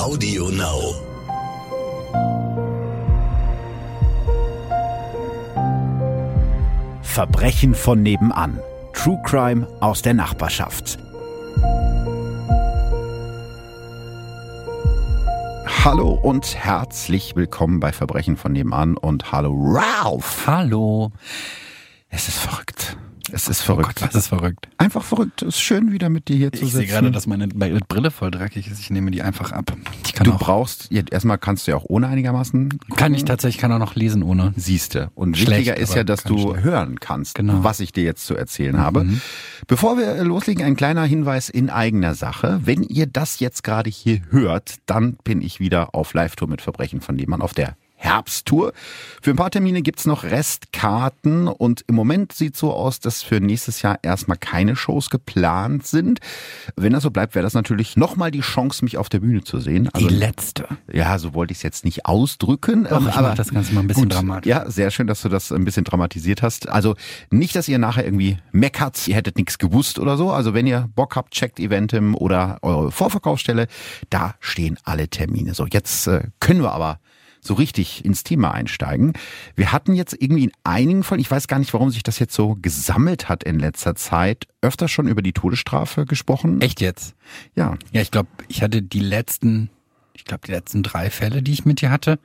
Audio Now. Verbrechen von nebenan. True Crime aus der Nachbarschaft. Hallo und herzlich willkommen bei Verbrechen von nebenan und hallo Ralph. Hallo. Es ist verrückt. Es ist verrückt. Oh Gott, was ist verrückt? Einfach verrückt. Es ist schön, wieder mit dir hier zu Ich sitzen. sehe gerade, dass meine Brille voll dreckig ist. Ich nehme die einfach ab. Ich du auch, brauchst, ja, erstmal kannst du ja auch ohne einigermaßen. kann ich tatsächlich, kann auch noch lesen ohne. Siehste. Und Schlecht, wichtiger ist ja, dass du schlecht. hören kannst, Genau. Mhm. was ich dir jetzt zu erzählen habe. Bevor wir loslegen, ein kleiner Hinweis in eigener Sache. Wenn ihr das jetzt gerade hier hört, dann bin ich wieder auf Live-Tour mit Verbrechen von Lehmann auf der Herbsttour. Für ein paar Termine gibt's noch Restkarten und im Moment sieht so aus, dass für nächstes Jahr erstmal keine Shows geplant sind. Wenn das so bleibt, wäre das natürlich nochmal die Chance, mich auf der Bühne zu sehen. Die letzte. Ja, so wollte ich es jetzt nicht ausdrücken. Doch, ich mach das Ganze mal ein bisschen dramatisch. Ja, sehr schön, dass du das ein bisschen dramatisiert hast. Also nicht, dass ihr nachher irgendwie meckert, ihr hättet nichts gewusst oder so. Also wenn ihr Bock habt, checkt Eventim oder eure Vorverkaufsstelle. Da stehen alle Termine. So, jetzt äh, können wir aber so richtig ins Thema einsteigen. Wir hatten jetzt irgendwie in einigen Fällen, ich weiß gar nicht, warum sich das jetzt so gesammelt hat in letzter Zeit, öfter schon über die Todesstrafe gesprochen. Echt jetzt? Ja. Ja, ich glaube, ich hatte die letzten, ich glaube, die letzten drei Fälle, die ich mit dir hatte,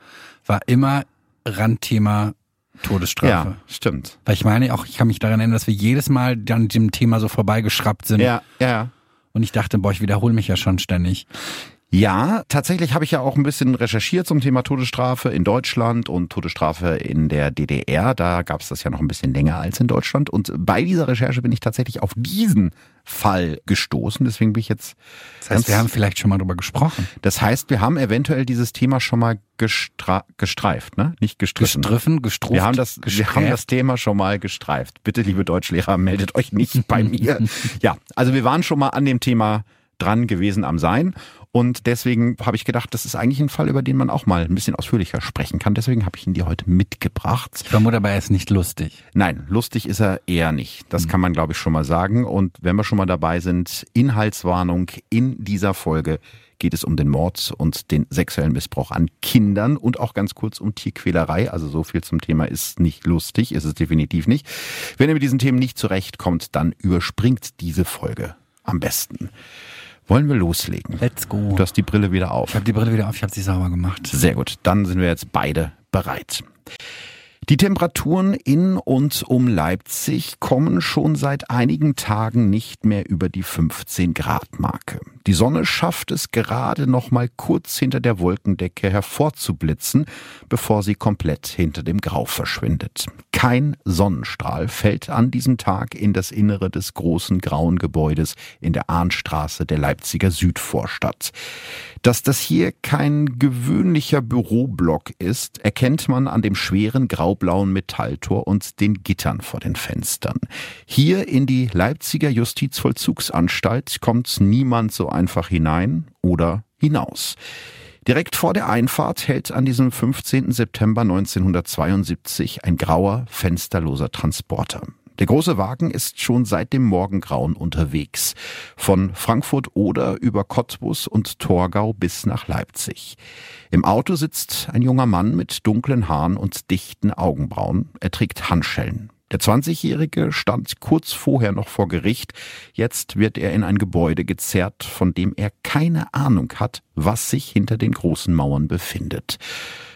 war immer Randthema Todesstrafe. Ja, stimmt. Weil ich meine auch, ich kann mich daran erinnern, dass wir jedes Mal an dem Thema so vorbeigeschraubt sind. Ja, ja. Und ich dachte, boah, ich wiederhole mich ja schon ständig. Ja, tatsächlich habe ich ja auch ein bisschen recherchiert zum Thema Todesstrafe in Deutschland und Todesstrafe in der DDR. Da gab es das ja noch ein bisschen länger als in Deutschland. Und bei dieser Recherche bin ich tatsächlich auf diesen Fall gestoßen. Deswegen bin ich jetzt. Das heißt, wir haben vielleicht schon mal drüber gesprochen. Das heißt, wir haben eventuell dieses Thema schon mal gestra gestreift, ne? Nicht gestriffen. Gestriffen, gestruft, Wir haben das, wir haben das Thema schon mal gestreift. Bitte, liebe Deutschlehrer, meldet euch nicht bei mir. Ja, also wir waren schon mal an dem Thema dran gewesen am Sein. Und deswegen habe ich gedacht, das ist eigentlich ein Fall, über den man auch mal ein bisschen ausführlicher sprechen kann. Deswegen habe ich ihn dir heute mitgebracht. Ich vermute aber, er ist nicht lustig. Nein, lustig ist er eher nicht. Das kann man, glaube ich, schon mal sagen. Und wenn wir schon mal dabei sind, Inhaltswarnung in dieser Folge geht es um den Mord und den sexuellen Missbrauch an Kindern und auch ganz kurz um Tierquälerei. Also so viel zum Thema ist nicht lustig, ist es definitiv nicht. Wenn ihr mit diesen Themen nicht zurechtkommt, dann überspringt diese Folge am besten. Wollen wir loslegen? Let's go. Du hast die Brille wieder auf. Ich habe die Brille wieder auf, ich habe sie sauber gemacht. Sehr gut, dann sind wir jetzt beide bereit. Die Temperaturen in und um Leipzig kommen schon seit einigen Tagen nicht mehr über die 15 Grad Marke. Die Sonne schafft es gerade noch mal kurz hinter der Wolkendecke hervorzublitzen, bevor sie komplett hinter dem Grau verschwindet. Kein Sonnenstrahl fällt an diesem Tag in das Innere des großen grauen Gebäudes in der Ahnstraße der Leipziger Südvorstadt. Dass das hier kein gewöhnlicher Büroblock ist, erkennt man an dem schweren graublauen Metalltor und den Gittern vor den Fenstern. Hier in die Leipziger Justizvollzugsanstalt kommt niemand so einfach hinein oder hinaus. Direkt vor der Einfahrt hält an diesem 15. September 1972 ein grauer, fensterloser Transporter. Der große Wagen ist schon seit dem Morgengrauen unterwegs. Von Frankfurt oder über Cottbus und Torgau bis nach Leipzig. Im Auto sitzt ein junger Mann mit dunklen Haaren und dichten Augenbrauen. Er trägt Handschellen. Der 20-Jährige stand kurz vorher noch vor Gericht. Jetzt wird er in ein Gebäude gezerrt, von dem er keine Ahnung hat, was sich hinter den großen Mauern befindet.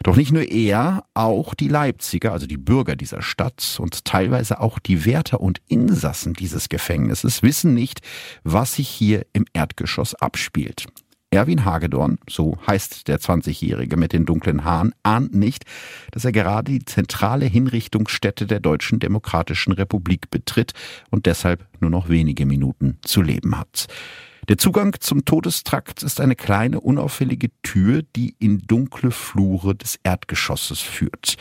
Doch nicht nur er, auch die Leipziger, also die Bürger dieser Stadt und teilweise auch die Wärter und Insassen dieses Gefängnisses wissen nicht, was sich hier im Erdgeschoss abspielt. Erwin Hagedorn, so heißt der 20-Jährige mit den dunklen Haaren, ahnt nicht, dass er gerade die zentrale Hinrichtungsstätte der Deutschen Demokratischen Republik betritt und deshalb nur noch wenige Minuten zu leben hat. Der Zugang zum Todestrakt ist eine kleine, unauffällige Tür, die in dunkle Flure des Erdgeschosses führt.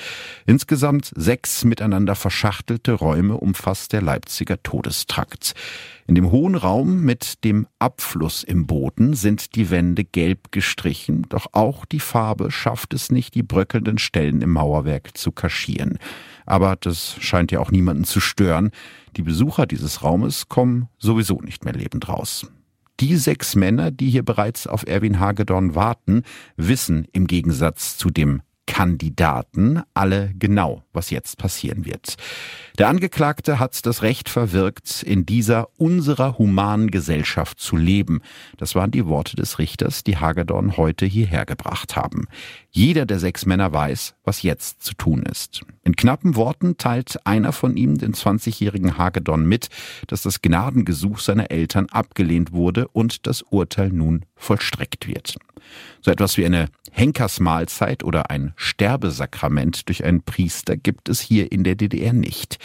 Insgesamt sechs miteinander verschachtelte Räume umfasst der Leipziger Todestrakt. In dem hohen Raum mit dem Abfluss im Boden sind die Wände gelb gestrichen, doch auch die Farbe schafft es nicht, die bröckelnden Stellen im Mauerwerk zu kaschieren. Aber das scheint ja auch niemanden zu stören. Die Besucher dieses Raumes kommen sowieso nicht mehr lebend raus. Die sechs Männer, die hier bereits auf Erwin Hagedorn warten, wissen im Gegensatz zu dem Kandidaten alle genau, was jetzt passieren wird. Der Angeklagte hat das Recht verwirkt, in dieser unserer humanen Gesellschaft zu leben. Das waren die Worte des Richters, die Hagedorn heute hierher gebracht haben. Jeder der sechs Männer weiß, was jetzt zu tun ist. In knappen Worten teilt einer von ihm den 20-jährigen Hagedorn mit, dass das Gnadengesuch seiner Eltern abgelehnt wurde und das Urteil nun vollstreckt wird. So etwas wie eine Henkersmahlzeit oder ein Sterbesakrament durch einen Priester gibt es hier in der DDR nicht.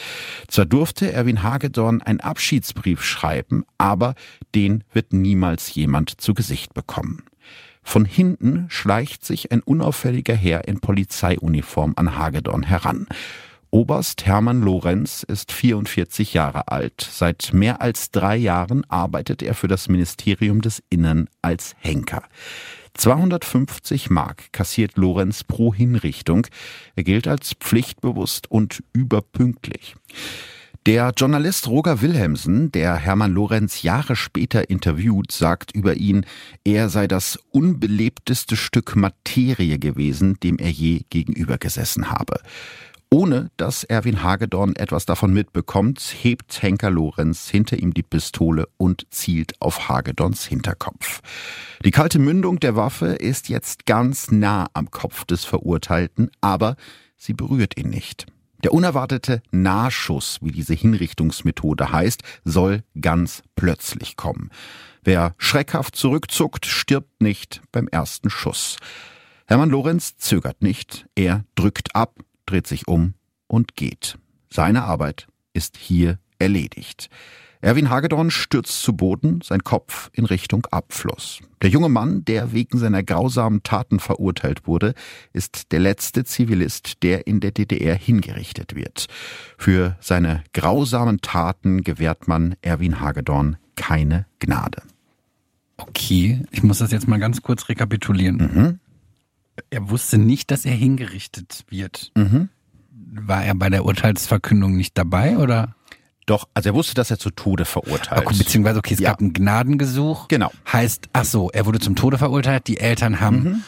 Zwar durfte Erwin Hagedorn einen Abschiedsbrief schreiben, aber den wird niemals jemand zu Gesicht bekommen. Von hinten schleicht sich ein unauffälliger Herr in Polizeiuniform an Hagedorn heran. Oberst Hermann Lorenz ist 44 Jahre alt. Seit mehr als drei Jahren arbeitet er für das Ministerium des Innern als Henker. 250 Mark kassiert Lorenz pro Hinrichtung. Er gilt als pflichtbewusst und überpünktlich. Der Journalist Roger Wilhelmsen, der Hermann Lorenz Jahre später interviewt, sagt über ihn, er sei das unbelebteste Stück Materie gewesen, dem er je gegenüber gesessen habe. Ohne dass Erwin Hagedorn etwas davon mitbekommt, hebt Henker Lorenz hinter ihm die Pistole und zielt auf Hagedorns Hinterkopf. Die kalte Mündung der Waffe ist jetzt ganz nah am Kopf des Verurteilten, aber sie berührt ihn nicht. Der unerwartete Nahschuss, wie diese Hinrichtungsmethode heißt, soll ganz plötzlich kommen. Wer schreckhaft zurückzuckt, stirbt nicht beim ersten Schuss. Hermann Lorenz zögert nicht, er drückt ab, dreht sich um und geht. Seine Arbeit ist hier erledigt. Erwin Hagedorn stürzt zu Boden, sein Kopf in Richtung Abfluss. Der junge Mann, der wegen seiner grausamen Taten verurteilt wurde, ist der letzte Zivilist, der in der DDR hingerichtet wird. Für seine grausamen Taten gewährt man Erwin Hagedorn keine Gnade. Okay, ich muss das jetzt mal ganz kurz rekapitulieren. Mhm. Er wusste nicht, dass er hingerichtet wird. Mhm. War er bei der Urteilsverkündung nicht dabei oder? Doch, also er wusste, dass er zu Tode verurteilt. Okay, beziehungsweise, okay, es ja. gab ein Gnadengesuch. Genau. Heißt, ach so, er wurde zum Tode verurteilt, die Eltern haben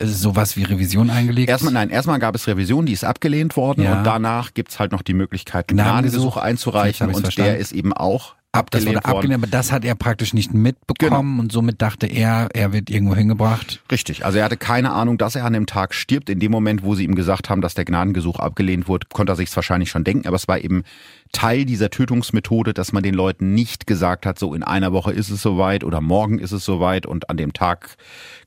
mhm. sowas wie Revision eingelegt. Erstmal, nein, erstmal gab es Revision, die ist abgelehnt worden ja. und danach gibt's halt noch die Möglichkeit, Gnadengesuch, einzureichen und verstanden. der ist eben auch Ab, das wurde abgelehnt, aber das hat er praktisch nicht mitbekommen genau. und somit dachte er, er wird irgendwo hingebracht. Richtig, also er hatte keine Ahnung, dass er an dem Tag stirbt. In dem Moment, wo sie ihm gesagt haben, dass der Gnadengesuch abgelehnt wurde, konnte er sich wahrscheinlich schon denken, aber es war eben Teil dieser Tötungsmethode, dass man den Leuten nicht gesagt hat, so in einer Woche ist es soweit oder morgen ist es soweit und an dem Tag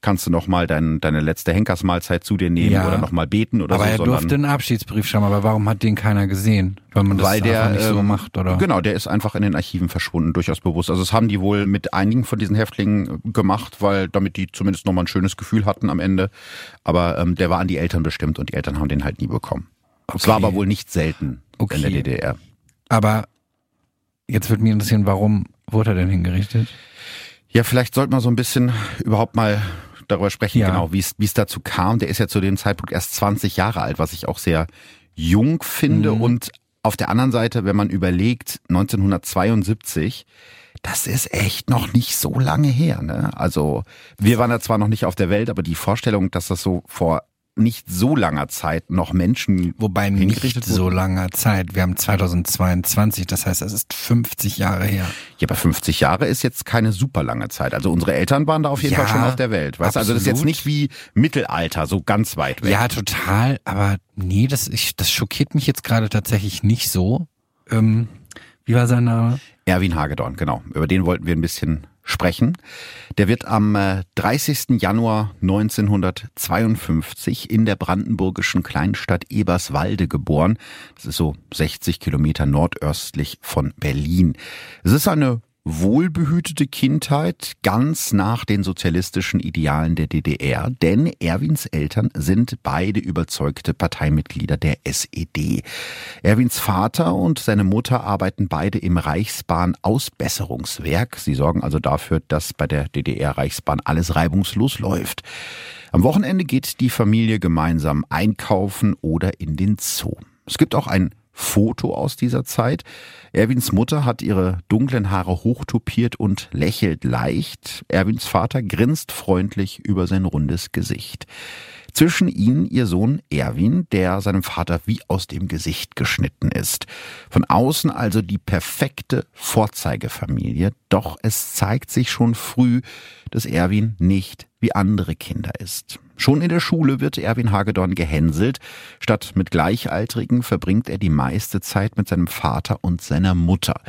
kannst du nochmal dein, deine letzte Henkersmahlzeit zu dir nehmen ja. oder nochmal beten oder aber so. Aber er durfte einen Abschiedsbrief schreiben, aber warum hat den keiner gesehen? Weil man das Weil der, nicht so ähm, macht, oder? Genau, der ist einfach in den Archiven verschwunden, durchaus bewusst. Also das haben die wohl mit einigen von diesen Häftlingen gemacht, weil damit die zumindest nochmal ein schönes Gefühl hatten am Ende. Aber ähm, der war an die Eltern bestimmt und die Eltern haben den halt nie bekommen. Es okay. war aber wohl nicht selten okay. in der DDR. Aber jetzt würde mich interessieren, warum wurde er denn hingerichtet? Ja, vielleicht sollte man so ein bisschen überhaupt mal darüber sprechen, ja. genau, wie es wie es dazu kam. Der ist ja zu dem Zeitpunkt erst 20 Jahre alt, was ich auch sehr jung finde. Mhm. Und auf der anderen Seite, wenn man überlegt, 1972, das ist echt noch nicht so lange her. Ne? Also wir waren da zwar noch nicht auf der Welt, aber die Vorstellung, dass das so vor nicht so langer Zeit noch Menschen Wobei nicht so langer Zeit. Wir haben 2022, das heißt, es ist 50 Jahre her. Ja, aber 50 Jahre ist jetzt keine super lange Zeit. Also unsere Eltern waren da auf jeden ja, Fall schon auf der Welt. Weißt? Also das ist jetzt nicht wie Mittelalter, so ganz weit weg. Ja, total. Aber nee, das, ich, das schockiert mich jetzt gerade tatsächlich nicht so. Ähm, wie war sein Name? Erwin Hagedorn, genau. Über den wollten wir ein bisschen sprechen. Der wird am 30. Äh, Januar 1952 in der brandenburgischen Kleinstadt Eberswalde geboren. Das ist so 60 Kilometer nordöstlich von Berlin. Es ist eine wohlbehütete Kindheit ganz nach den sozialistischen Idealen der DDR, denn Erwins Eltern sind beide überzeugte Parteimitglieder der SED. Erwins Vater und seine Mutter arbeiten beide im Reichsbahn-Ausbesserungswerk. Sie sorgen also dafür, dass bei der DDR-Reichsbahn alles reibungslos läuft. Am Wochenende geht die Familie gemeinsam einkaufen oder in den Zoo. Es gibt auch ein Foto aus dieser Zeit. Erwins Mutter hat ihre dunklen Haare hochtopiert und lächelt leicht. Erwins Vater grinst freundlich über sein rundes Gesicht. Zwischen ihnen ihr Sohn Erwin, der seinem Vater wie aus dem Gesicht geschnitten ist. Von außen also die perfekte Vorzeigefamilie, doch es zeigt sich schon früh, dass Erwin nicht wie andere Kinder ist. Schon in der Schule wird Erwin Hagedorn gehänselt. Statt mit Gleichaltrigen verbringt er die meiste Zeit mit seinem Vater und seiner Mutter.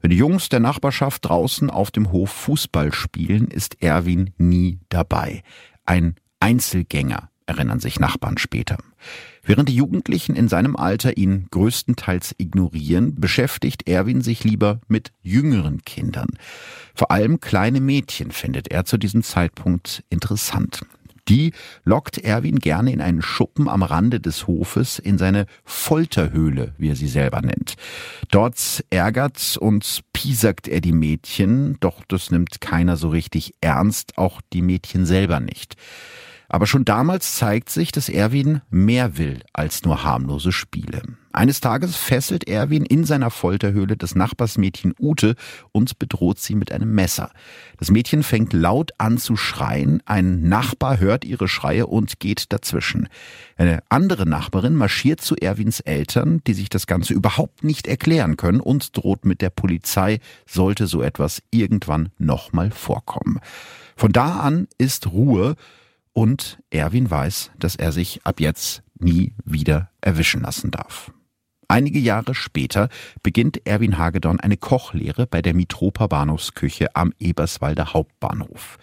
Wenn die Jungs der Nachbarschaft draußen auf dem Hof Fußball spielen, ist Erwin nie dabei. Ein Einzelgänger, erinnern sich Nachbarn später. Während die Jugendlichen in seinem Alter ihn größtenteils ignorieren, beschäftigt Erwin sich lieber mit jüngeren Kindern. Vor allem kleine Mädchen findet er zu diesem Zeitpunkt interessant. Die lockt Erwin gerne in einen Schuppen am Rande des Hofes in seine Folterhöhle, wie er sie selber nennt. Dort ärgert und piesackt er die Mädchen, doch das nimmt keiner so richtig ernst, auch die Mädchen selber nicht. Aber schon damals zeigt sich, dass Erwin mehr will als nur harmlose Spiele. Eines Tages fesselt Erwin in seiner Folterhöhle das Nachbarsmädchen Ute und bedroht sie mit einem Messer. Das Mädchen fängt laut an zu schreien, ein Nachbar hört ihre Schreie und geht dazwischen. Eine andere Nachbarin marschiert zu Erwins Eltern, die sich das Ganze überhaupt nicht erklären können und droht mit der Polizei, sollte so etwas irgendwann nochmal vorkommen. Von da an ist Ruhe, und Erwin weiß, dass er sich ab jetzt nie wieder erwischen lassen darf. Einige Jahre später beginnt Erwin Hagedorn eine Kochlehre bei der Mitropa Bahnhofsküche am Eberswalder Hauptbahnhof.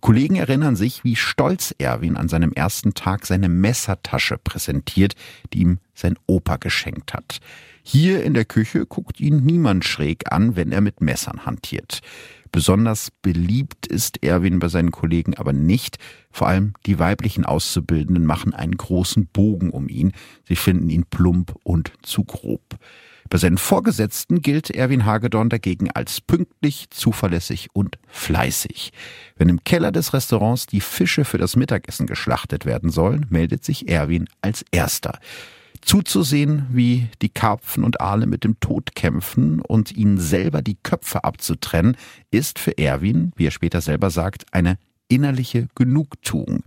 Kollegen erinnern sich, wie stolz Erwin an seinem ersten Tag seine Messertasche präsentiert, die ihm sein Opa geschenkt hat. Hier in der Küche guckt ihn niemand schräg an, wenn er mit Messern hantiert. Besonders beliebt ist Erwin bei seinen Kollegen aber nicht. Vor allem die weiblichen Auszubildenden machen einen großen Bogen um ihn. Sie finden ihn plump und zu grob. Bei seinen Vorgesetzten gilt Erwin Hagedorn dagegen als pünktlich, zuverlässig und fleißig. Wenn im Keller des Restaurants die Fische für das Mittagessen geschlachtet werden sollen, meldet sich Erwin als erster. Zuzusehen, wie die Karpfen und Aale mit dem Tod kämpfen und ihnen selber die Köpfe abzutrennen, ist für Erwin, wie er später selber sagt, eine innerliche Genugtuung.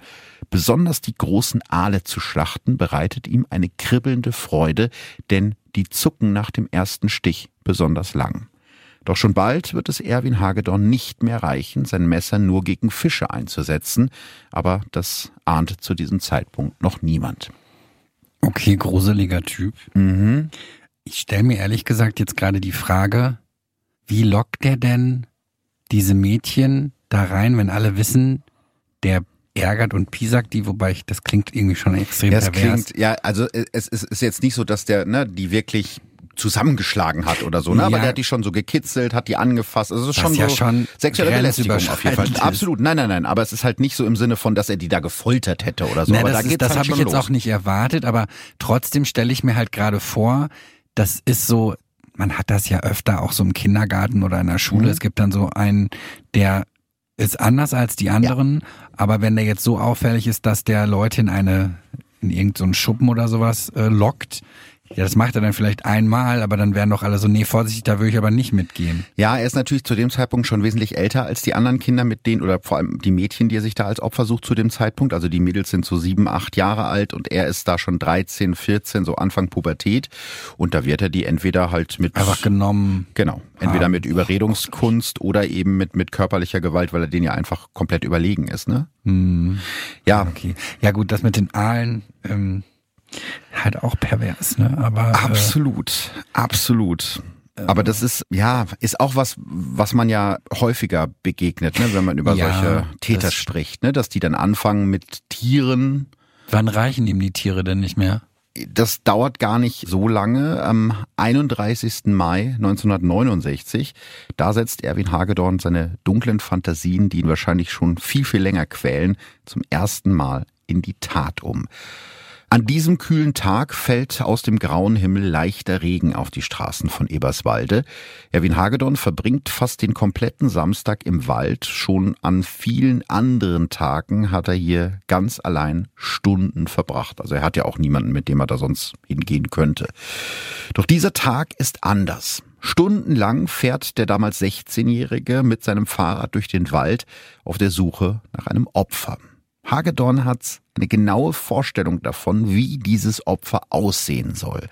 Besonders die großen Aale zu schlachten bereitet ihm eine kribbelnde Freude, denn die zucken nach dem ersten Stich besonders lang. Doch schon bald wird es Erwin Hagedorn nicht mehr reichen, sein Messer nur gegen Fische einzusetzen, aber das ahnt zu diesem Zeitpunkt noch niemand. Okay, gruseliger Typ. Mhm. Ich stelle mir ehrlich gesagt jetzt gerade die Frage, wie lockt der denn diese Mädchen da rein, wenn alle wissen, der ärgert und piesackt die, wobei ich, das klingt irgendwie schon extrem ja, pervers. Klingt, ja, also es, es ist jetzt nicht so, dass der, ne, die wirklich zusammengeschlagen hat oder so, ne? Aber der hat die schon so gekitzelt, hat die angefasst. Also es ist schon ja so schon sexuelle Belästigung auf jeden Fall. Absolut. Nein, nein, nein. Aber es ist halt nicht so im Sinne von, dass er die da gefoltert hätte oder so. Na, aber das da das halt habe ich jetzt los. auch nicht erwartet, aber trotzdem stelle ich mir halt gerade vor, das ist so, man hat das ja öfter auch so im Kindergarten oder in der Schule. Mhm. Es gibt dann so einen, der ist anders als die anderen, ja. aber wenn der jetzt so auffällig ist, dass der Leute in eine in irgendeinen so Schuppen oder sowas äh, lockt, ja, das macht er dann vielleicht einmal, aber dann wären doch alle so, nee, vorsichtig, da würde ich aber nicht mitgehen. Ja, er ist natürlich zu dem Zeitpunkt schon wesentlich älter als die anderen Kinder mit denen, oder vor allem die Mädchen, die er sich da als Opfer sucht zu dem Zeitpunkt. Also die Mädels sind so sieben, acht Jahre alt und er ist da schon 13, 14, so Anfang Pubertät. Und da wird er die entweder halt mit... Einfach genommen. Genau. Entweder ah. mit Überredungskunst oder eben mit, mit körperlicher Gewalt, weil er denen ja einfach komplett überlegen ist, ne? Hm. Ja. Okay. Ja gut, das mit den Aalen... Ähm halt auch pervers, ne? Aber absolut, äh, absolut. Aber das ist, ja, ist auch was, was man ja häufiger begegnet, ne, wenn man über ja, solche Täter spricht, ne, dass die dann anfangen mit Tieren. Wann reichen ihm die Tiere denn nicht mehr? Das dauert gar nicht so lange. Am 31. Mai 1969, da setzt Erwin Hagedorn seine dunklen Fantasien, die ihn wahrscheinlich schon viel, viel länger quälen, zum ersten Mal in die Tat um. An diesem kühlen Tag fällt aus dem grauen Himmel leichter Regen auf die Straßen von Eberswalde. Erwin Hagedorn verbringt fast den kompletten Samstag im Wald. Schon an vielen anderen Tagen hat er hier ganz allein Stunden verbracht. Also er hat ja auch niemanden, mit dem er da sonst hingehen könnte. Doch dieser Tag ist anders. Stundenlang fährt der damals 16-Jährige mit seinem Fahrrad durch den Wald auf der Suche nach einem Opfer. Hagedorn hat eine genaue Vorstellung davon, wie dieses Opfer aussehen soll.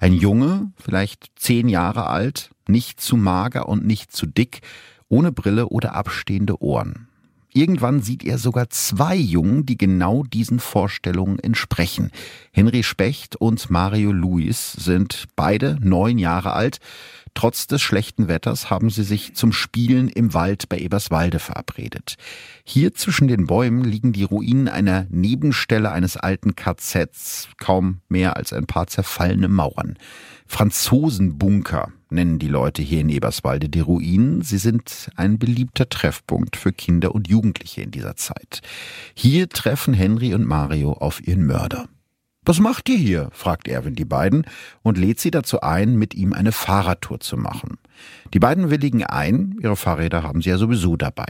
Ein Junge, vielleicht zehn Jahre alt, nicht zu mager und nicht zu dick, ohne Brille oder abstehende Ohren. Irgendwann sieht er sogar zwei Jungen, die genau diesen Vorstellungen entsprechen. Henry Specht und Mario Luis sind beide neun Jahre alt. Trotz des schlechten Wetters haben sie sich zum Spielen im Wald bei Eberswalde verabredet. Hier zwischen den Bäumen liegen die Ruinen einer Nebenstelle eines alten KZs, kaum mehr als ein paar zerfallene Mauern. Franzosenbunker nennen die Leute hier in Eberswalde die Ruinen. Sie sind ein beliebter Treffpunkt für Kinder und Jugendliche in dieser Zeit. Hier treffen Henry und Mario auf ihren Mörder. Was macht ihr hier? fragt Erwin die beiden und lädt sie dazu ein, mit ihm eine Fahrradtour zu machen. Die beiden willigen ein, ihre Fahrräder haben sie ja sowieso dabei.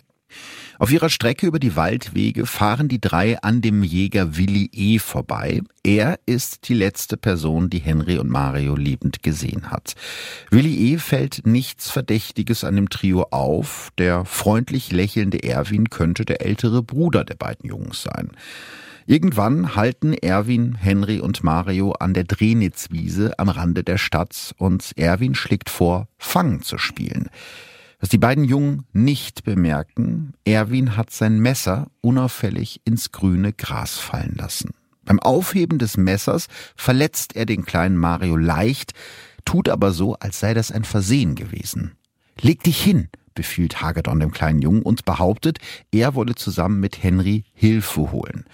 Auf ihrer Strecke über die Waldwege fahren die drei an dem Jäger Willi E. vorbei. Er ist die letzte Person, die Henry und Mario liebend gesehen hat. Willi E. fällt nichts Verdächtiges an dem Trio auf. Der freundlich lächelnde Erwin könnte der ältere Bruder der beiden Jungs sein. Irgendwann halten Erwin, Henry und Mario an der Drenitzwiese am Rande der Stadt und Erwin schlägt vor, Fangen zu spielen. Was die beiden Jungen nicht bemerken, Erwin hat sein Messer unauffällig ins grüne Gras fallen lassen. Beim Aufheben des Messers verletzt er den kleinen Mario leicht, tut aber so, als sei das ein Versehen gewesen. Leg dich hin, befiehlt Hagedorn dem kleinen Jungen und behauptet, er wolle zusammen mit Henry Hilfe holen.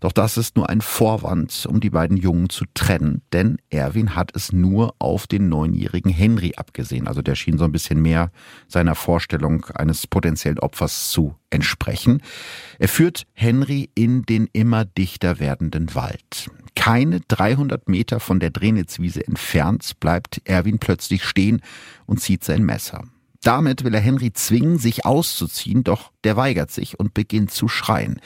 Doch das ist nur ein Vorwand, um die beiden Jungen zu trennen, denn Erwin hat es nur auf den neunjährigen Henry abgesehen. Also der schien so ein bisschen mehr seiner Vorstellung eines potenziellen Opfers zu entsprechen. Er führt Henry in den immer dichter werdenden Wald. Keine 300 Meter von der Drenitzwiese entfernt bleibt Erwin plötzlich stehen und zieht sein Messer. Damit will er Henry zwingen, sich auszuziehen, doch der weigert sich und beginnt zu schreien.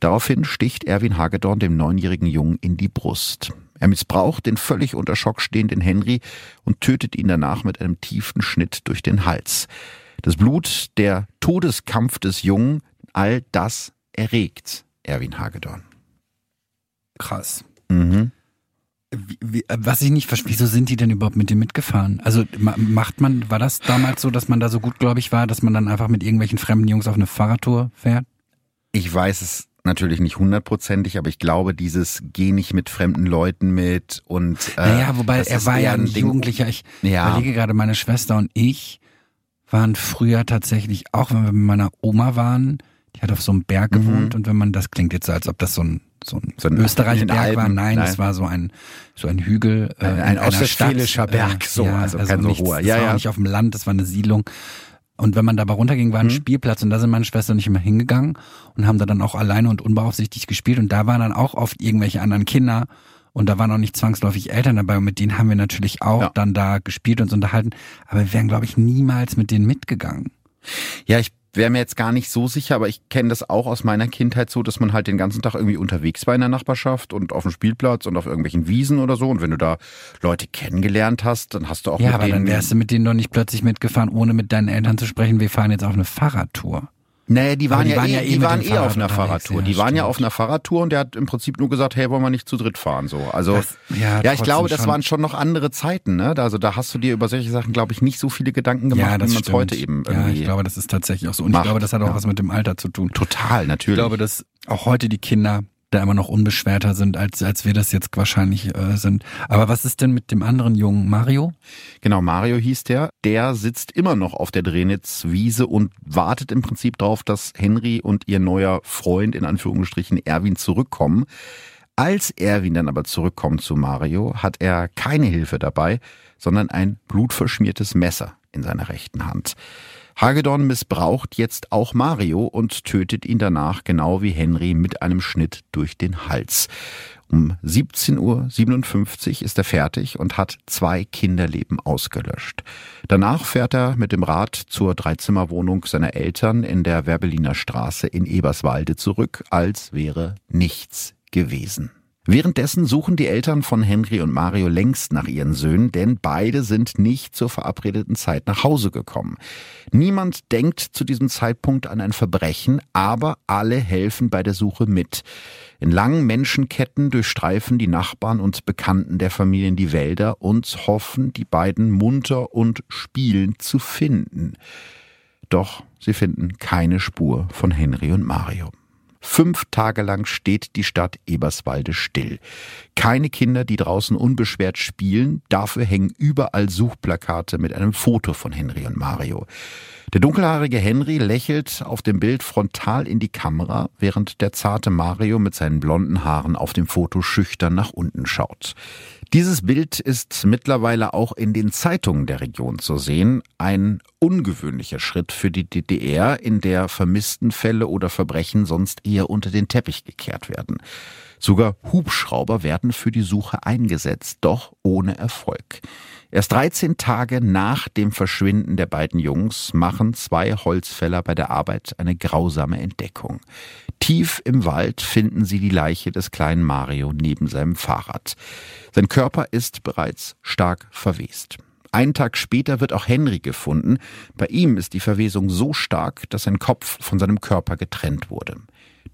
Daraufhin sticht Erwin Hagedorn dem neunjährigen Jungen in die Brust. Er missbraucht den völlig unter Schock stehenden Henry und tötet ihn danach mit einem tiefen Schnitt durch den Hals. Das Blut, der Todeskampf des Jungen, all das erregt Erwin Hagedorn. Krass. Mhm. Wie, wie, was ich nicht verstehe, wieso sind die denn überhaupt mit dem mitgefahren? Also macht man, war das damals so, dass man da so gutgläubig war, dass man dann einfach mit irgendwelchen fremden Jungs auf eine Fahrradtour fährt? Ich weiß es natürlich nicht hundertprozentig, aber ich glaube, dieses geh nicht mit fremden Leuten mit und äh, naja, wobei er war ja ein Ding. Jugendlicher. Ich ja. überlege gerade, meine Schwester und ich waren früher tatsächlich, auch wenn wir mit meiner Oma waren, die hat auf so einem Berg mhm. gewohnt und wenn man, das klingt jetzt so, als ob das so ein so ein, so ein Österreich-Berg war. Nein, es war so ein so ein Hügel, äh, ein, ein ostwestfälischer Berg, so, ja, also, also kein so hoher. Ja, ja. nicht auf dem Land, das war eine Siedlung. Und wenn man da runterging, war ein mhm. Spielplatz und da sind meine Schwester und ich immer hingegangen und haben da dann auch alleine und unbeaufsichtigt gespielt und da waren dann auch oft irgendwelche anderen Kinder und da waren auch nicht zwangsläufig Eltern dabei und mit denen haben wir natürlich auch ja. dann da gespielt und uns unterhalten, aber wir wären glaube ich niemals mit denen mitgegangen. Ja, ich wäre mir jetzt gar nicht so sicher, aber ich kenne das auch aus meiner Kindheit so, dass man halt den ganzen Tag irgendwie unterwegs war in der Nachbarschaft und auf dem Spielplatz und auf irgendwelchen Wiesen oder so. Und wenn du da Leute kennengelernt hast, dann hast du auch ja, mit aber denen. Dann wärst du mit denen doch nicht plötzlich mitgefahren, ohne mit deinen Eltern zu sprechen, wir fahren jetzt auf eine Fahrradtour. Nee, die waren, die ja, waren eh, ja eh, die waren eh auf einer Fahrradtour. Ja, die waren ja auf einer Fahrradtour und der hat im Prinzip nur gesagt, hey, wollen wir nicht zu dritt fahren, so. Also, das, ja, ja, ich glaube, das schon. waren schon noch andere Zeiten, ne? Also, da hast du dir über solche Sachen, glaube ich, nicht so viele Gedanken gemacht, ja, wie man es heute eben irgendwie. Ja, ich glaube, das ist tatsächlich auch so. Und macht. ich glaube, das hat auch was mit dem Alter zu tun. Total, natürlich. Ich glaube, dass auch heute die Kinder da immer noch unbeschwerter sind, als, als wir das jetzt wahrscheinlich äh, sind. Aber was ist denn mit dem anderen Jungen, Mario? Genau, Mario hieß der. Der sitzt immer noch auf der Drenitz-Wiese und wartet im Prinzip darauf, dass Henry und ihr neuer Freund, in Anführungsstrichen Erwin, zurückkommen. Als Erwin dann aber zurückkommt zu Mario, hat er keine Hilfe dabei, sondern ein blutverschmiertes Messer in seiner rechten Hand. Hagedorn missbraucht jetzt auch Mario und tötet ihn danach genau wie Henry mit einem Schnitt durch den Hals. Um 17.57 Uhr ist er fertig und hat zwei Kinderleben ausgelöscht. Danach fährt er mit dem Rad zur Dreizimmerwohnung seiner Eltern in der Werbeliner Straße in Eberswalde zurück, als wäre nichts gewesen. Währenddessen suchen die Eltern von Henry und Mario längst nach ihren Söhnen, denn beide sind nicht zur verabredeten Zeit nach Hause gekommen. Niemand denkt zu diesem Zeitpunkt an ein Verbrechen, aber alle helfen bei der Suche mit. In langen Menschenketten durchstreifen die Nachbarn und Bekannten der Familien die Wälder und hoffen, die beiden munter und spielend zu finden. Doch sie finden keine Spur von Henry und Mario. Fünf Tage lang steht die Stadt Eberswalde still. Keine Kinder, die draußen unbeschwert spielen, dafür hängen überall Suchplakate mit einem Foto von Henry und Mario. Der dunkelhaarige Henry lächelt auf dem Bild frontal in die Kamera, während der zarte Mario mit seinen blonden Haaren auf dem Foto schüchtern nach unten schaut. Dieses Bild ist mittlerweile auch in den Zeitungen der Region zu sehen. Ein ungewöhnlicher Schritt für die DDR, in der Vermisstenfälle oder Verbrechen sonst eher unter den Teppich gekehrt werden. Sogar Hubschrauber werden für die Suche eingesetzt, doch ohne Erfolg. Erst 13 Tage nach dem Verschwinden der beiden Jungs machen zwei Holzfäller bei der Arbeit eine grausame Entdeckung. Tief im Wald finden sie die Leiche des kleinen Mario neben seinem Fahrrad. Sein Körper ist bereits stark verwest. Einen Tag später wird auch Henry gefunden. Bei ihm ist die Verwesung so stark, dass sein Kopf von seinem Körper getrennt wurde.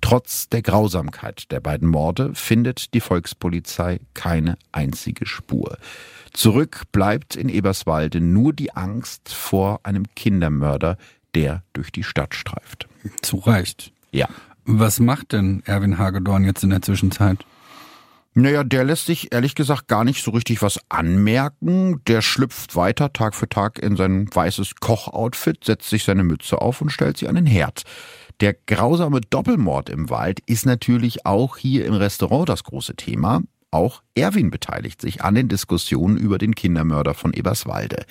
Trotz der Grausamkeit der beiden Morde findet die Volkspolizei keine einzige Spur. Zurück bleibt in Eberswalde nur die Angst vor einem Kindermörder, der durch die Stadt streift. Zu Recht. Ja. Was macht denn Erwin Hagedorn jetzt in der Zwischenzeit? Naja, der lässt sich ehrlich gesagt gar nicht so richtig was anmerken. Der schlüpft weiter Tag für Tag in sein weißes Kochoutfit, setzt sich seine Mütze auf und stellt sie an den Herd. Der grausame Doppelmord im Wald ist natürlich auch hier im Restaurant das große Thema. Auch Erwin beteiligt sich an den Diskussionen über den Kindermörder von Eberswalde.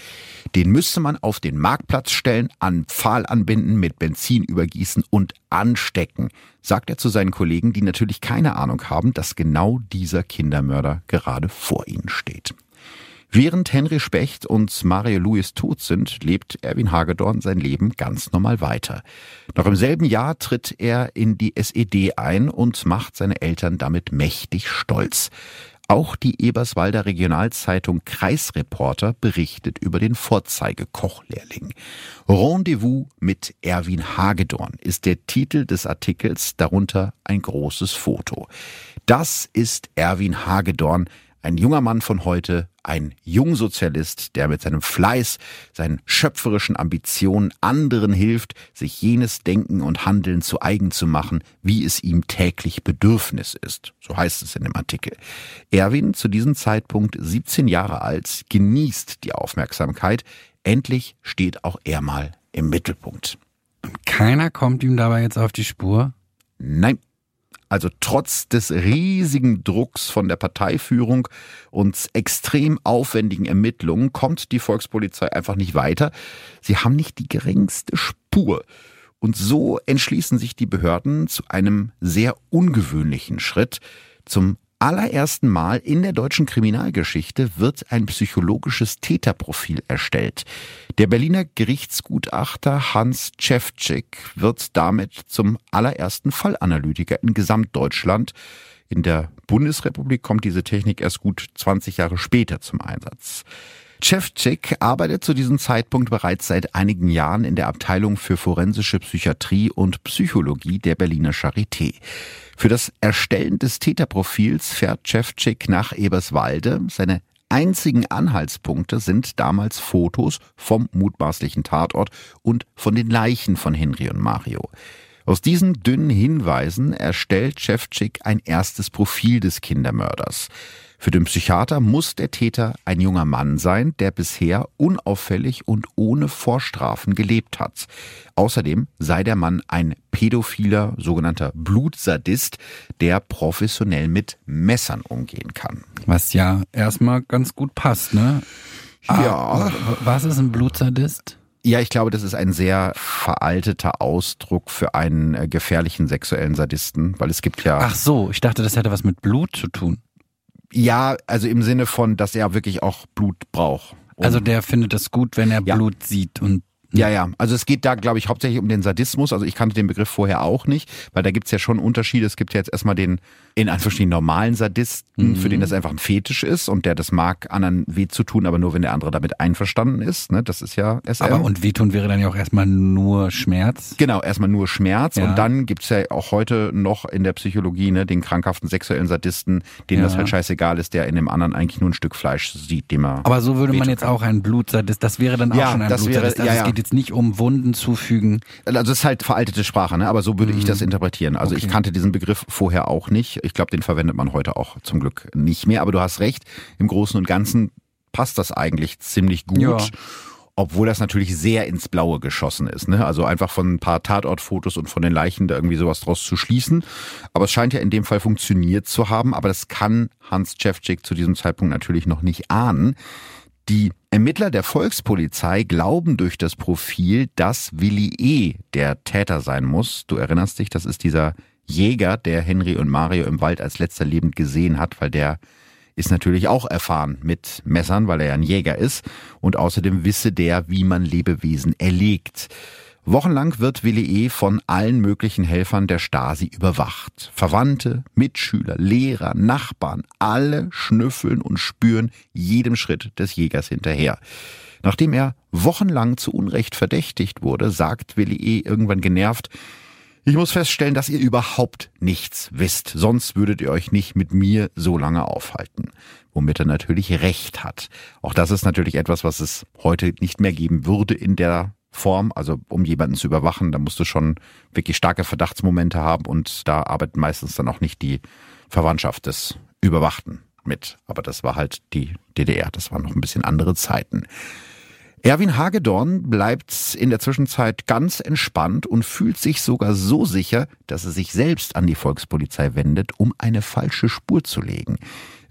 Den müsste man auf den Marktplatz stellen, an Pfahl anbinden, mit Benzin übergießen und anstecken, sagt er zu seinen Kollegen, die natürlich keine Ahnung haben, dass genau dieser Kindermörder gerade vor ihnen steht. Während Henry Specht und Mario Lewis tot sind, lebt Erwin Hagedorn sein Leben ganz normal weiter. Noch im selben Jahr tritt er in die SED ein und macht seine Eltern damit mächtig stolz. Auch die Eberswalder Regionalzeitung Kreisreporter berichtet über den Vorzeigekochlehrling. Rendezvous mit Erwin Hagedorn ist der Titel des Artikels, darunter ein großes Foto. Das ist Erwin Hagedorn, ein junger Mann von heute, ein Jungsozialist, der mit seinem Fleiß, seinen schöpferischen Ambitionen anderen hilft, sich jenes Denken und Handeln zu eigen zu machen, wie es ihm täglich Bedürfnis ist. So heißt es in dem Artikel. Erwin, zu diesem Zeitpunkt 17 Jahre alt, genießt die Aufmerksamkeit. Endlich steht auch er mal im Mittelpunkt. Und keiner kommt ihm dabei jetzt auf die Spur? Nein. Also trotz des riesigen Drucks von der Parteiführung und extrem aufwendigen Ermittlungen kommt die Volkspolizei einfach nicht weiter. Sie haben nicht die geringste Spur. Und so entschließen sich die Behörden zu einem sehr ungewöhnlichen Schritt, zum allerersten Mal in der deutschen Kriminalgeschichte wird ein psychologisches Täterprofil erstellt. Der Berliner Gerichtsgutachter Hans Cevcik wird damit zum allerersten Fallanalytiker in Gesamtdeutschland. In der Bundesrepublik kommt diese Technik erst gut 20 Jahre später zum Einsatz. Cevcik arbeitet zu diesem Zeitpunkt bereits seit einigen Jahren in der Abteilung für forensische Psychiatrie und Psychologie der Berliner Charité. Für das Erstellen des Täterprofils fährt Cevcik nach Eberswalde. Seine einzigen Anhaltspunkte sind damals Fotos vom mutmaßlichen Tatort und von den Leichen von Henry und Mario. Aus diesen dünnen Hinweisen erstellt Cevcik ein erstes Profil des Kindermörders. Für den Psychiater muss der Täter ein junger Mann sein, der bisher unauffällig und ohne Vorstrafen gelebt hat. Außerdem sei der Mann ein pädophiler, sogenannter Blutsadist, der professionell mit Messern umgehen kann. Was ja erstmal ganz gut passt, ne? Ja. Ah, was ist ein Blutsadist? Ja, ich glaube, das ist ein sehr veralteter Ausdruck für einen äh, gefährlichen sexuellen Sadisten, weil es gibt ja. Ach so, ich dachte, das hätte was mit Blut zu tun. Ja, also im Sinne von, dass er wirklich auch Blut braucht. Um also der findet es gut, wenn er ja. Blut sieht und ja, ja. Also es geht da, glaube ich, hauptsächlich um den Sadismus. Also ich kannte den Begriff vorher auch nicht, weil da gibt's ja schon Unterschiede. Es gibt ja jetzt erstmal den, in Anführungsstrichen, normalen Sadisten, mhm. für den das einfach ein Fetisch ist und der das mag, anderen weh zu tun, aber nur wenn der andere damit einverstanden ist. Ne? Das ist ja SM. Aber und wehtun wäre dann ja auch erstmal nur Schmerz. Genau, erstmal nur Schmerz. Ja. Und dann gibt's ja auch heute noch in der Psychologie ne, den krankhaften sexuellen Sadisten, dem ja. das halt scheißegal ist, der in dem anderen eigentlich nur ein Stück Fleisch sieht, dem er. Aber so würde man jetzt kann. auch ein Blutsadist, das wäre dann auch ja, schon ein das Blutsadist. Wäre, also ja, ja jetzt nicht um Wunden zufügen. Also es ist halt veraltete Sprache, ne? aber so würde mhm. ich das interpretieren. Also okay. ich kannte diesen Begriff vorher auch nicht. Ich glaube, den verwendet man heute auch zum Glück nicht mehr. Aber du hast recht, im Großen und Ganzen passt das eigentlich ziemlich gut. Ja. Obwohl das natürlich sehr ins Blaue geschossen ist. Ne? Also einfach von ein paar Tatortfotos und von den Leichen da irgendwie sowas draus zu schließen. Aber es scheint ja in dem Fall funktioniert zu haben. Aber das kann Hans Cevcik zu diesem Zeitpunkt natürlich noch nicht ahnen. Die Ermittler der Volkspolizei glauben durch das Profil, dass Willi E. der Täter sein muss. Du erinnerst dich, das ist dieser Jäger, der Henry und Mario im Wald als letzter lebend gesehen hat, weil der ist natürlich auch erfahren mit Messern, weil er ja ein Jäger ist. Und außerdem wisse der, wie man Lebewesen erlegt. Wochenlang wird Willi E. von allen möglichen Helfern der Stasi überwacht. Verwandte, Mitschüler, Lehrer, Nachbarn, alle schnüffeln und spüren jedem Schritt des Jägers hinterher. Nachdem er wochenlang zu Unrecht verdächtigt wurde, sagt Willi E. irgendwann genervt, ich muss feststellen, dass ihr überhaupt nichts wisst, sonst würdet ihr euch nicht mit mir so lange aufhalten. Womit er natürlich recht hat. Auch das ist natürlich etwas, was es heute nicht mehr geben würde in der Form, also um jemanden zu überwachen, da musst du schon wirklich starke Verdachtsmomente haben und da arbeitet meistens dann auch nicht die Verwandtschaft des Überwachten mit. Aber das war halt die DDR, das waren noch ein bisschen andere Zeiten. Erwin Hagedorn bleibt in der Zwischenzeit ganz entspannt und fühlt sich sogar so sicher, dass er sich selbst an die Volkspolizei wendet, um eine falsche Spur zu legen.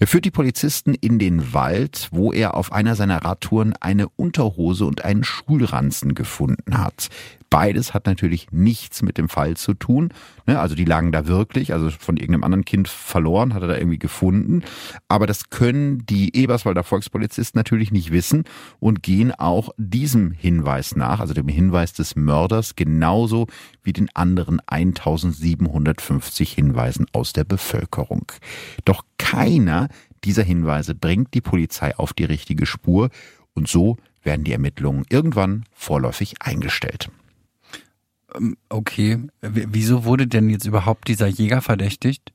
Er führt die Polizisten in den Wald, wo er auf einer seiner Radtouren eine Unterhose und einen Schulranzen gefunden hat. Beides hat natürlich nichts mit dem Fall zu tun. Ne? Also die lagen da wirklich, also von irgendeinem anderen Kind verloren, hat er da irgendwie gefunden. Aber das können die Eberswalder Volkspolizisten natürlich nicht wissen und gehen auch diesem Hinweis nach, also dem Hinweis des Mörders, genauso wie den anderen 1750 Hinweisen aus der Bevölkerung. Doch keiner dieser Hinweise bringt die Polizei auf die richtige Spur und so werden die Ermittlungen irgendwann vorläufig eingestellt. Ähm, okay, wieso wurde denn jetzt überhaupt dieser Jäger verdächtigt?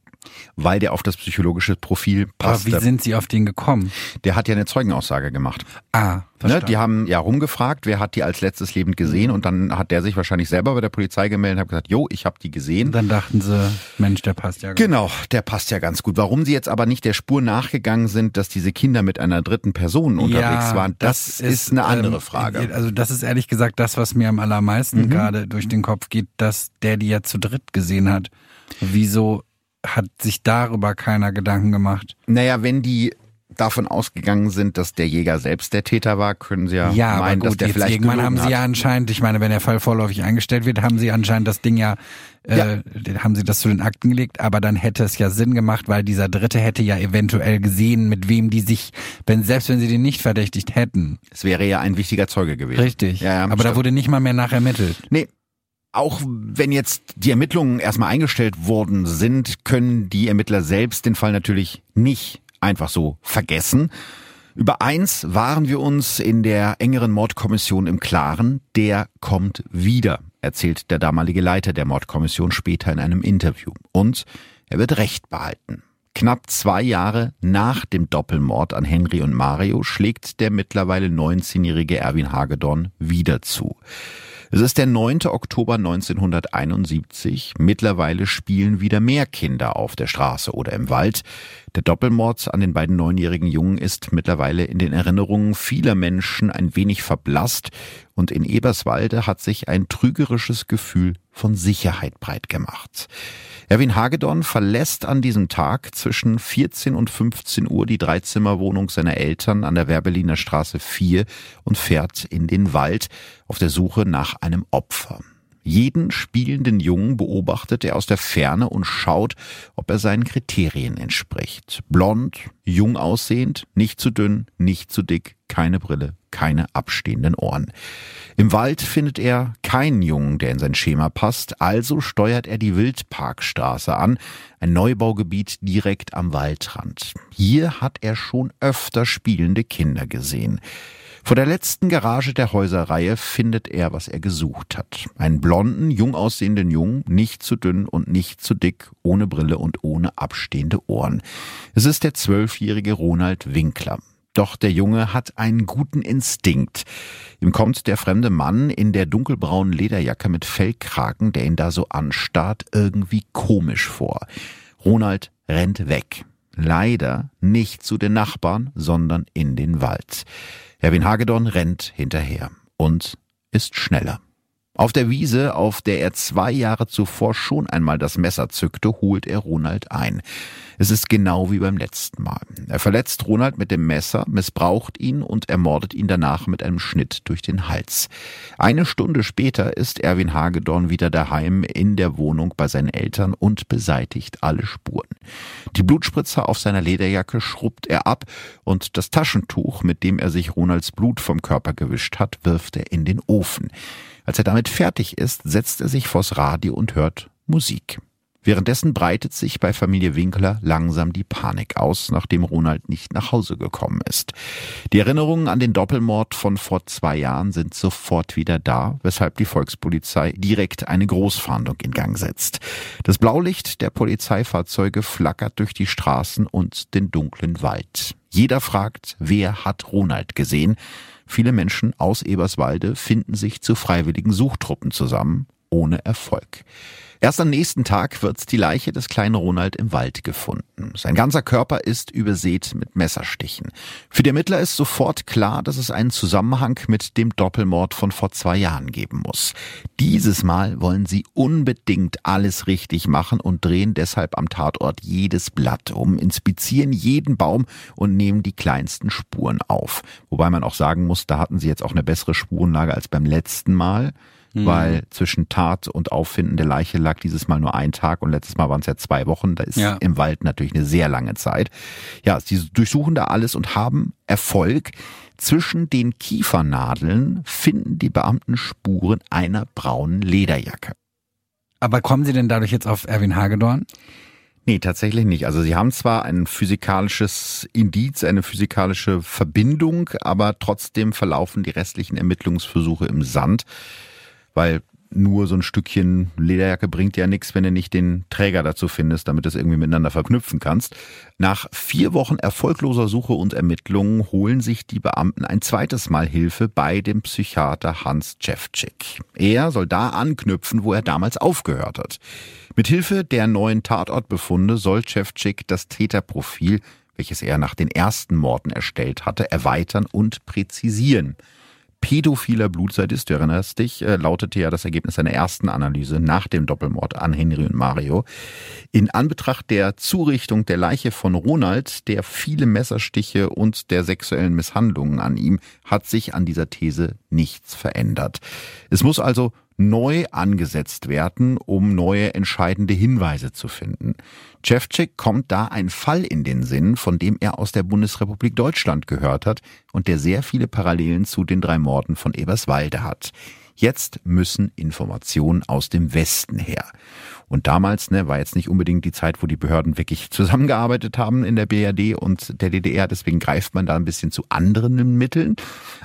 Weil der auf das psychologische Profil passt. Aber wie sind Sie auf den gekommen? Der hat ja eine Zeugenaussage gemacht. Ah, ne, Die haben ja rumgefragt, wer hat die als letztes lebend gesehen und dann hat der sich wahrscheinlich selber bei der Polizei gemeldet und hat gesagt, jo, ich habe die gesehen. Und dann dachten sie, Mensch, der passt ja gut. Genau, der passt ja ganz gut. Warum sie jetzt aber nicht der Spur nachgegangen sind, dass diese Kinder mit einer dritten Person unterwegs ja, waren, das, das ist, ist, eine andere ähm, Frage. Also das ist ehrlich gesagt das, was mir am allermeisten mhm. gerade durch den Kopf geht, dass der die ja zu dritt gesehen hat. Wieso hat sich darüber keiner Gedanken gemacht. Naja, wenn die davon ausgegangen sind, dass der Jäger selbst der Täter war, können sie ja, ja meinen, gut, dass der vielleicht irgendwann haben sie hat. ja anscheinend, ich meine, wenn der Fall vorläufig eingestellt wird, haben sie anscheinend das Ding ja, äh, ja. haben sie das zu den Akten gelegt, aber dann hätte es ja Sinn gemacht, weil dieser Dritte hätte ja eventuell gesehen, mit wem die sich, wenn selbst wenn sie den nicht verdächtigt hätten. Es wäre ja ein wichtiger Zeuge gewesen. Richtig. Ja, ja, aber stimmt. da wurde nicht mal mehr nachermittelt. Nee, auch wenn jetzt die Ermittlungen erstmal eingestellt worden sind, können die Ermittler selbst den Fall natürlich nicht einfach so vergessen. Über eins waren wir uns in der engeren Mordkommission im Klaren, der kommt wieder, erzählt der damalige Leiter der Mordkommission später in einem Interview. Und er wird Recht behalten. Knapp zwei Jahre nach dem Doppelmord an Henry und Mario schlägt der mittlerweile 19-jährige Erwin Hagedorn wieder zu. Es ist der 9. Oktober 1971. Mittlerweile spielen wieder mehr Kinder auf der Straße oder im Wald. Der Doppelmord an den beiden neunjährigen Jungen ist mittlerweile in den Erinnerungen vieler Menschen ein wenig verblasst und in Eberswalde hat sich ein trügerisches Gefühl von Sicherheit breit gemacht. Erwin Hagedorn verlässt an diesem Tag zwischen 14 und 15 Uhr die Dreizimmerwohnung seiner Eltern an der Werbeliner Straße 4 und fährt in den Wald auf der Suche nach einem Opfer. Jeden spielenden Jungen beobachtet er aus der Ferne und schaut, ob er seinen Kriterien entspricht. Blond, jung aussehend, nicht zu dünn, nicht zu dick, keine Brille, keine abstehenden Ohren. Im Wald findet er keinen Jungen, der in sein Schema passt, also steuert er die Wildparkstraße an, ein Neubaugebiet direkt am Waldrand. Hier hat er schon öfter spielende Kinder gesehen. Vor der letzten Garage der Häuserreihe findet er, was er gesucht hat. Einen blonden, jung aussehenden Jungen, nicht zu dünn und nicht zu dick, ohne Brille und ohne abstehende Ohren. Es ist der zwölfjährige Ronald Winkler. Doch der Junge hat einen guten Instinkt. Ihm kommt der fremde Mann in der dunkelbraunen Lederjacke mit Fellkragen, der ihn da so anstarrt, irgendwie komisch vor. Ronald rennt weg. Leider nicht zu den Nachbarn, sondern in den Wald. Erwin Hagedorn rennt hinterher und ist schneller. Auf der Wiese, auf der er zwei Jahre zuvor schon einmal das Messer zückte, holt er Ronald ein. Es ist genau wie beim letzten Mal. Er verletzt Ronald mit dem Messer, missbraucht ihn und ermordet ihn danach mit einem Schnitt durch den Hals. Eine Stunde später ist Erwin Hagedorn wieder daheim in der Wohnung bei seinen Eltern und beseitigt alle Spuren. Die Blutspritzer auf seiner Lederjacke schrubbt er ab und das Taschentuch, mit dem er sich Ronalds Blut vom Körper gewischt hat, wirft er in den Ofen. Als er damit fertig ist, setzt er sich vors Radio und hört Musik. Währenddessen breitet sich bei Familie Winkler langsam die Panik aus, nachdem Ronald nicht nach Hause gekommen ist. Die Erinnerungen an den Doppelmord von vor zwei Jahren sind sofort wieder da, weshalb die Volkspolizei direkt eine Großfahndung in Gang setzt. Das Blaulicht der Polizeifahrzeuge flackert durch die Straßen und den dunklen Wald. Jeder fragt, wer hat Ronald gesehen? Viele Menschen aus Eberswalde finden sich zu freiwilligen Suchtruppen zusammen, ohne Erfolg. Erst am nächsten Tag wird die Leiche des kleinen Ronald im Wald gefunden. Sein ganzer Körper ist übersät mit Messerstichen. Für die Ermittler ist sofort klar, dass es einen Zusammenhang mit dem Doppelmord von vor zwei Jahren geben muss. Dieses Mal wollen sie unbedingt alles richtig machen und drehen deshalb am Tatort jedes Blatt um, inspizieren jeden Baum und nehmen die kleinsten Spuren auf. Wobei man auch sagen muss, da hatten sie jetzt auch eine bessere Spurenlage als beim letzten Mal mhm. weil zwischen Tat und Auffinden der Leiche lag dieses Mal nur ein Tag und letztes Mal waren es ja zwei Wochen. Da ist ja. im Wald natürlich eine sehr lange Zeit. Ja, sie durchsuchen da alles und haben Erfolg. Zwischen den Kiefernadeln finden die Beamten Spuren einer braunen Lederjacke. Aber kommen Sie denn dadurch jetzt auf Erwin Hagedorn? Nee, tatsächlich nicht. Also sie haben zwar ein physikalisches Indiz, eine physikalische Verbindung, aber trotzdem verlaufen die restlichen Ermittlungsversuche im Sand weil nur so ein Stückchen Lederjacke bringt ja nichts, wenn du nicht den Träger dazu findest, damit du es irgendwie miteinander verknüpfen kannst. Nach vier Wochen erfolgloser Suche und Ermittlungen holen sich die Beamten ein zweites Mal Hilfe bei dem Psychiater Hans Cevcik. Er soll da anknüpfen, wo er damals aufgehört hat. Mit Hilfe der neuen Tatortbefunde soll Cevcik das Täterprofil, welches er nach den ersten Morden erstellt hatte, erweitern und präzisieren pädophiler Blutsadist, du erinnerst dich, äh, lautete ja das Ergebnis seiner ersten Analyse nach dem Doppelmord an Henry und Mario. In Anbetracht der Zurichtung der Leiche von Ronald, der viele Messerstiche und der sexuellen Misshandlungen an ihm, hat sich an dieser These nichts verändert. Es muss also neu angesetzt werden, um neue entscheidende Hinweise zu finden. Cevcik kommt da ein Fall in den Sinn, von dem er aus der Bundesrepublik Deutschland gehört hat und der sehr viele Parallelen zu den drei Morden von Eberswalde hat. Jetzt müssen Informationen aus dem Westen her. Und damals ne, war jetzt nicht unbedingt die Zeit, wo die Behörden wirklich zusammengearbeitet haben in der BRD und der DDR. Deswegen greift man da ein bisschen zu anderen Mitteln.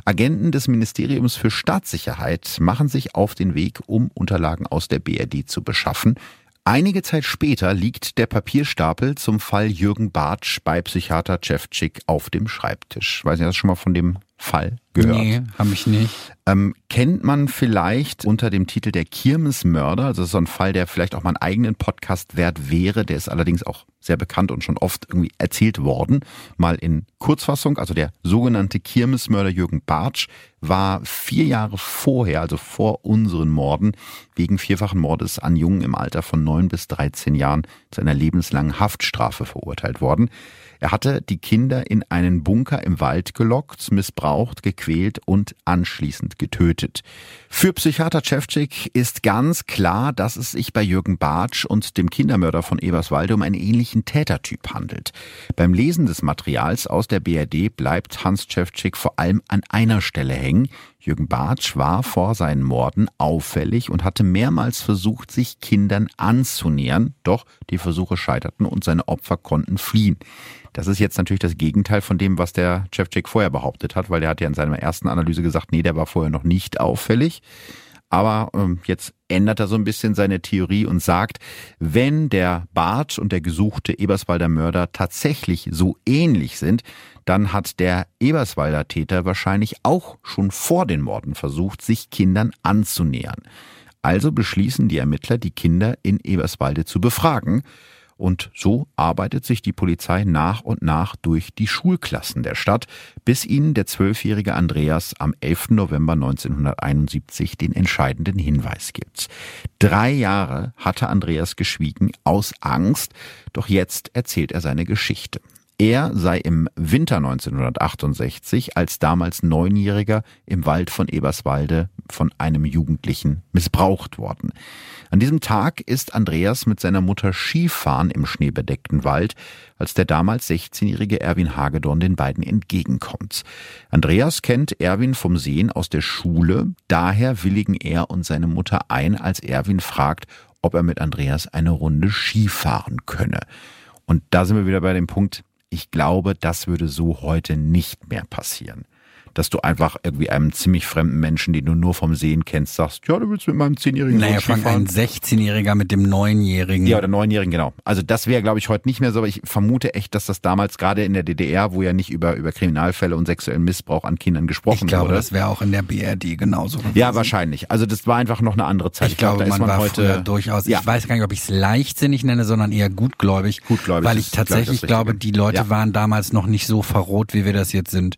Agenten des Ministeriums für Staatssicherheit machen sich auf den Weg, um Unterlagen aus der BRD zu beschaffen. Einige Zeit später liegt der Papierstapel zum Fall Jürgen Bartsch bei Psychiater Cevcik auf dem Schreibtisch. Weiß nicht, hast du schon mal von dem Fall gehört? Nee, habe ich nicht. Ähm, kennt man vielleicht unter dem Titel der Kirmesmörder, also so ein Fall, der vielleicht auch mal einen eigenen Podcast wert wäre, der ist allerdings auch sehr bekannt und schon oft irgendwie erzählt worden. Mal in Kurzfassung, also der sogenannte Kirmesmörder Jürgen Bartsch war vier Jahre vorher, also vor unseren Morden, wegen vierfachen Mordes an Jungen im Alter von neun bis 13 Jahren zu einer lebenslangen Haftstrafe verurteilt worden. Er hatte die Kinder in einen Bunker im Wald gelockt, missbraucht, gequält und anschließend getötet. Für Psychiater Cevcik ist ganz klar, dass es sich bei Jürgen Bartsch und dem Kindermörder von Eberswalde um einen ähnlichen Tätertyp handelt. Beim Lesen des Materials aus der BRD bleibt Hans Cevcik vor allem an einer Stelle hängen. Jürgen Bartsch war vor seinen Morden auffällig und hatte mehrmals versucht, sich Kindern anzunähern, doch die Versuche scheiterten und seine Opfer konnten fliehen. Das ist jetzt natürlich das Gegenteil von dem, was der Chefchick vorher behauptet hat, weil der hat ja in seiner ersten Analyse gesagt, nee, der war vorher noch nicht auffällig. Aber ähm, jetzt ändert er so ein bisschen seine Theorie und sagt, wenn der Bart und der gesuchte Eberswalder Mörder tatsächlich so ähnlich sind, dann hat der Eberswalder Täter wahrscheinlich auch schon vor den Morden versucht, sich Kindern anzunähern. Also beschließen die Ermittler, die Kinder in Eberswalde zu befragen. Und so arbeitet sich die Polizei nach und nach durch die Schulklassen der Stadt, bis ihnen der zwölfjährige Andreas am 11. November 1971 den entscheidenden Hinweis gibt. Drei Jahre hatte Andreas geschwiegen aus Angst, doch jetzt erzählt er seine Geschichte. Er sei im Winter 1968 als damals Neunjähriger im Wald von Eberswalde von einem Jugendlichen missbraucht worden. An diesem Tag ist Andreas mit seiner Mutter Skifahren im schneebedeckten Wald, als der damals 16-jährige Erwin Hagedorn den beiden entgegenkommt. Andreas kennt Erwin vom Sehen aus der Schule, daher willigen er und seine Mutter ein, als Erwin fragt, ob er mit Andreas eine Runde Skifahren könne. Und da sind wir wieder bei dem Punkt, ich glaube, das würde so heute nicht mehr passieren dass du einfach irgendwie einem ziemlich fremden Menschen, den du nur vom Sehen kennst, sagst, ja, du willst mit meinem Zehnjährigen Naja, fang ein 16-Jähriger mit dem Neunjährigen. Ja, oder Neunjährigen, genau. Also das wäre, glaube ich, heute nicht mehr so, aber ich vermute echt, dass das damals gerade in der DDR, wo ja nicht über, über Kriminalfälle und sexuellen Missbrauch an Kindern gesprochen wurde. Ich glaube, wurde. das wäre auch in der BRD genauso gewesen. Ja, wahrscheinlich. Also das war einfach noch eine andere Zeit. Ich, ich glaube, da man, man heute durchaus, ja. ich weiß gar nicht, ob ich es leichtsinnig nenne, sondern eher gutgläubig. Gutgläubig. Weil ich tatsächlich glaub ich, glaube, die Leute ja. waren damals noch nicht so verroht, wie wir das jetzt sind.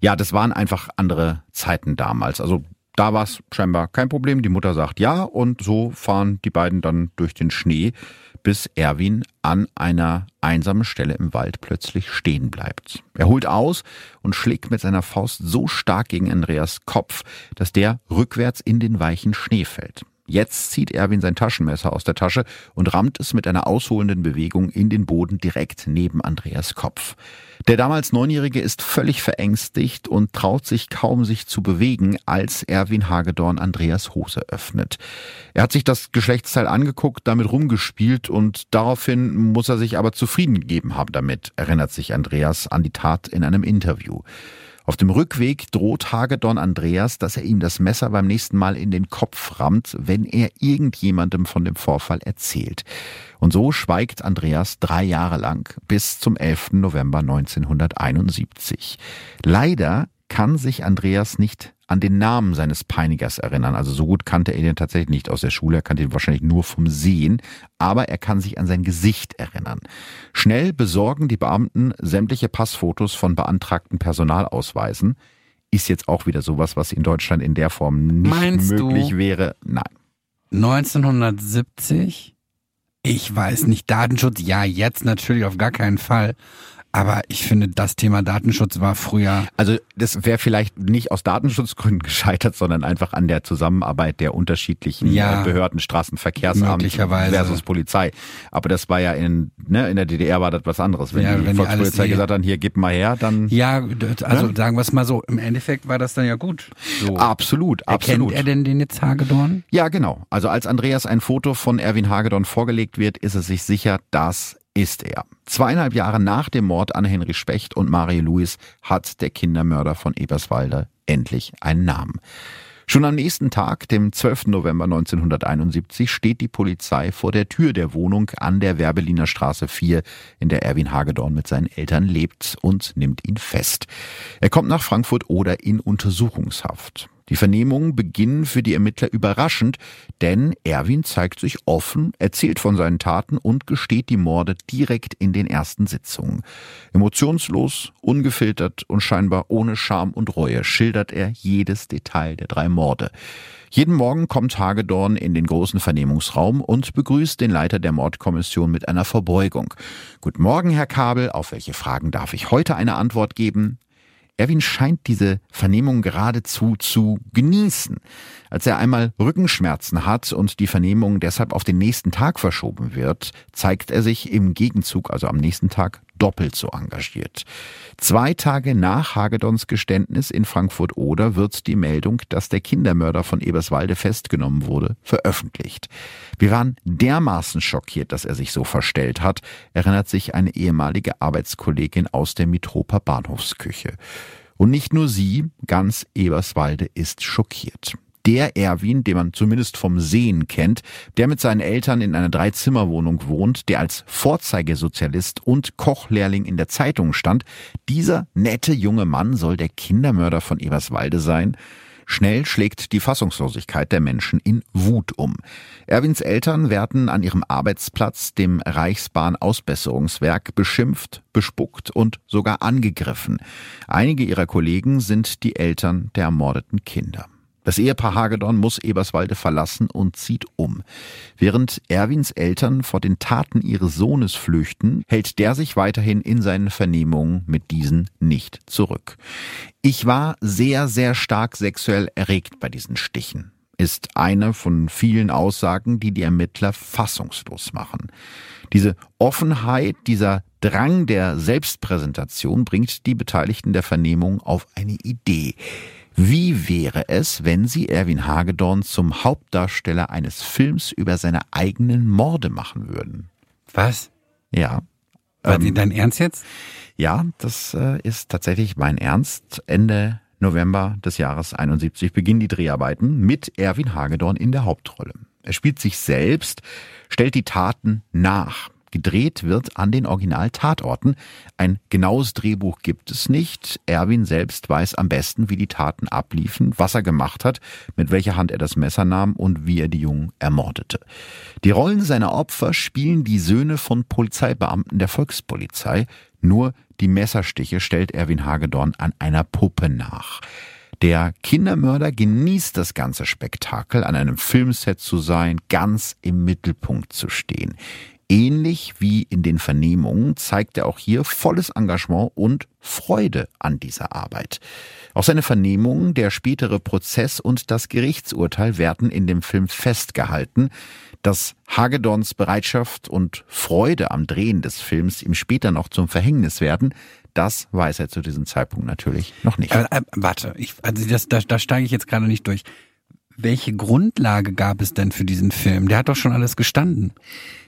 Ja, das waren einfach andere Zeiten damals. Also da war es scheinbar kein Problem. Die Mutter sagt ja und so fahren die beiden dann durch den Schnee, bis Erwin an einer einsamen Stelle im Wald plötzlich stehen bleibt. Er holt aus und schlägt mit seiner Faust so stark gegen Andreas Kopf, dass der rückwärts in den weichen Schnee fällt. Jetzt zieht Erwin sein Taschenmesser aus der Tasche und rammt es mit einer ausholenden Bewegung in den Boden direkt neben Andreas Kopf. Der damals Neunjährige ist völlig verängstigt und traut sich kaum sich zu bewegen, als Erwin Hagedorn Andreas Hose öffnet. Er hat sich das Geschlechtsteil angeguckt, damit rumgespielt und daraufhin muss er sich aber zufrieden gegeben haben damit, erinnert sich Andreas an die Tat in einem Interview. Auf dem Rückweg droht Hagedorn Andreas, dass er ihm das Messer beim nächsten Mal in den Kopf rammt, wenn er irgendjemandem von dem Vorfall erzählt. Und so schweigt Andreas drei Jahre lang bis zum 11. November 1971. Leider kann sich Andreas nicht an den Namen seines Peinigers erinnern. Also so gut kannte er ihn tatsächlich nicht aus der Schule. Er kannte ihn wahrscheinlich nur vom Sehen. Aber er kann sich an sein Gesicht erinnern. Schnell besorgen die Beamten sämtliche Passfotos von beantragten Personalausweisen. Ist jetzt auch wieder sowas, was in Deutschland in der Form nicht Meinst möglich du? wäre. Nein. 1970? Ich weiß nicht. Datenschutz, ja, jetzt natürlich auf gar keinen Fall. Aber ich finde, das Thema Datenschutz war früher. Also das wäre vielleicht nicht aus Datenschutzgründen gescheitert, sondern einfach an der Zusammenarbeit der unterschiedlichen ja, äh, Behörden, Straßenverkehrsamt versus Polizei. Aber das war ja in, ne, in der DDR war das was anderes. Wenn ja, die wenn Volkspolizei die gesagt hat, hier gib mal her, dann. Ja, also ne? sagen wir es mal so, im Endeffekt war das dann ja gut. So. Absolut, absolut. Erkennt er denn den jetzt Hagedorn? Ja, genau. Also als Andreas ein Foto von Erwin Hagedorn vorgelegt wird, ist er sich sicher, dass ist er. Zweieinhalb Jahre nach dem Mord an Henry Specht und Marie Louis hat der Kindermörder von Eberswalde endlich einen Namen. Schon am nächsten Tag, dem 12. November 1971, steht die Polizei vor der Tür der Wohnung an der Werbeliner Straße 4, in der Erwin Hagedorn mit seinen Eltern lebt und nimmt ihn fest. Er kommt nach Frankfurt oder in Untersuchungshaft. Die Vernehmungen beginnen für die Ermittler überraschend, denn Erwin zeigt sich offen, erzählt von seinen Taten und gesteht die Morde direkt in den ersten Sitzungen. Emotionslos, ungefiltert und scheinbar ohne Scham und Reue schildert er jedes Detail der drei Morde. Jeden Morgen kommt Hagedorn in den großen Vernehmungsraum und begrüßt den Leiter der Mordkommission mit einer Verbeugung. Guten Morgen, Herr Kabel. Auf welche Fragen darf ich heute eine Antwort geben? Erwin scheint diese Vernehmung geradezu zu genießen. Als er einmal Rückenschmerzen hat und die Vernehmung deshalb auf den nächsten Tag verschoben wird, zeigt er sich im Gegenzug, also am nächsten Tag, doppelt so engagiert. Zwei Tage nach Hagedorns Geständnis in Frankfurt-Oder wird die Meldung, dass der Kindermörder von Eberswalde festgenommen wurde, veröffentlicht. Wir waren dermaßen schockiert, dass er sich so verstellt hat, erinnert sich eine ehemalige Arbeitskollegin aus der Mitroper Bahnhofsküche. Und nicht nur sie, ganz Eberswalde ist schockiert der Erwin, den man zumindest vom Sehen kennt, der mit seinen Eltern in einer Dreizimmerwohnung wohnt, der als Vorzeigesozialist und Kochlehrling in der Zeitung stand, dieser nette junge Mann soll der Kindermörder von Eberswalde sein? Schnell schlägt die Fassungslosigkeit der Menschen in Wut um. Erwins Eltern werden an ihrem Arbeitsplatz, dem Reichsbahn-Ausbesserungswerk, beschimpft, bespuckt und sogar angegriffen. Einige ihrer Kollegen sind die Eltern der ermordeten Kinder. Das Ehepaar Hagedorn muss Eberswalde verlassen und zieht um. Während Erwins Eltern vor den Taten ihres Sohnes flüchten, hält der sich weiterhin in seinen Vernehmungen mit diesen nicht zurück. Ich war sehr, sehr stark sexuell erregt bei diesen Stichen ist eine von vielen Aussagen, die die Ermittler fassungslos machen. Diese Offenheit, dieser Drang der Selbstpräsentation bringt die Beteiligten der Vernehmung auf eine Idee. Wie wäre es, wenn Sie Erwin Hagedorn zum Hauptdarsteller eines Films über seine eigenen Morde machen würden? Was? Ja. War ähm, dein Ernst jetzt? Ja, das äh, ist tatsächlich mein Ernst. Ende November des Jahres 71 beginnen die Dreharbeiten mit Erwin Hagedorn in der Hauptrolle. Er spielt sich selbst, stellt die Taten nach. Gedreht wird an den Original-Tatorten. Ein genaues Drehbuch gibt es nicht. Erwin selbst weiß am besten, wie die Taten abliefen, was er gemacht hat, mit welcher Hand er das Messer nahm und wie er die Jungen ermordete. Die Rollen seiner Opfer spielen die Söhne von Polizeibeamten der Volkspolizei. Nur die Messerstiche stellt Erwin Hagedorn an einer Puppe nach. Der Kindermörder genießt das ganze Spektakel, an einem Filmset zu sein, ganz im Mittelpunkt zu stehen. Ähnlich wie in den Vernehmungen zeigt er auch hier volles Engagement und Freude an dieser Arbeit. Auch seine Vernehmungen, der spätere Prozess und das Gerichtsurteil werden in dem Film festgehalten. Dass Hagedorns Bereitschaft und Freude am Drehen des Films ihm später noch zum Verhängnis werden, das weiß er zu diesem Zeitpunkt natürlich noch nicht. Aber, äh, warte, ich, also das, da, da steige ich jetzt gerade nicht durch. Welche Grundlage gab es denn für diesen Film? Der hat doch schon alles gestanden.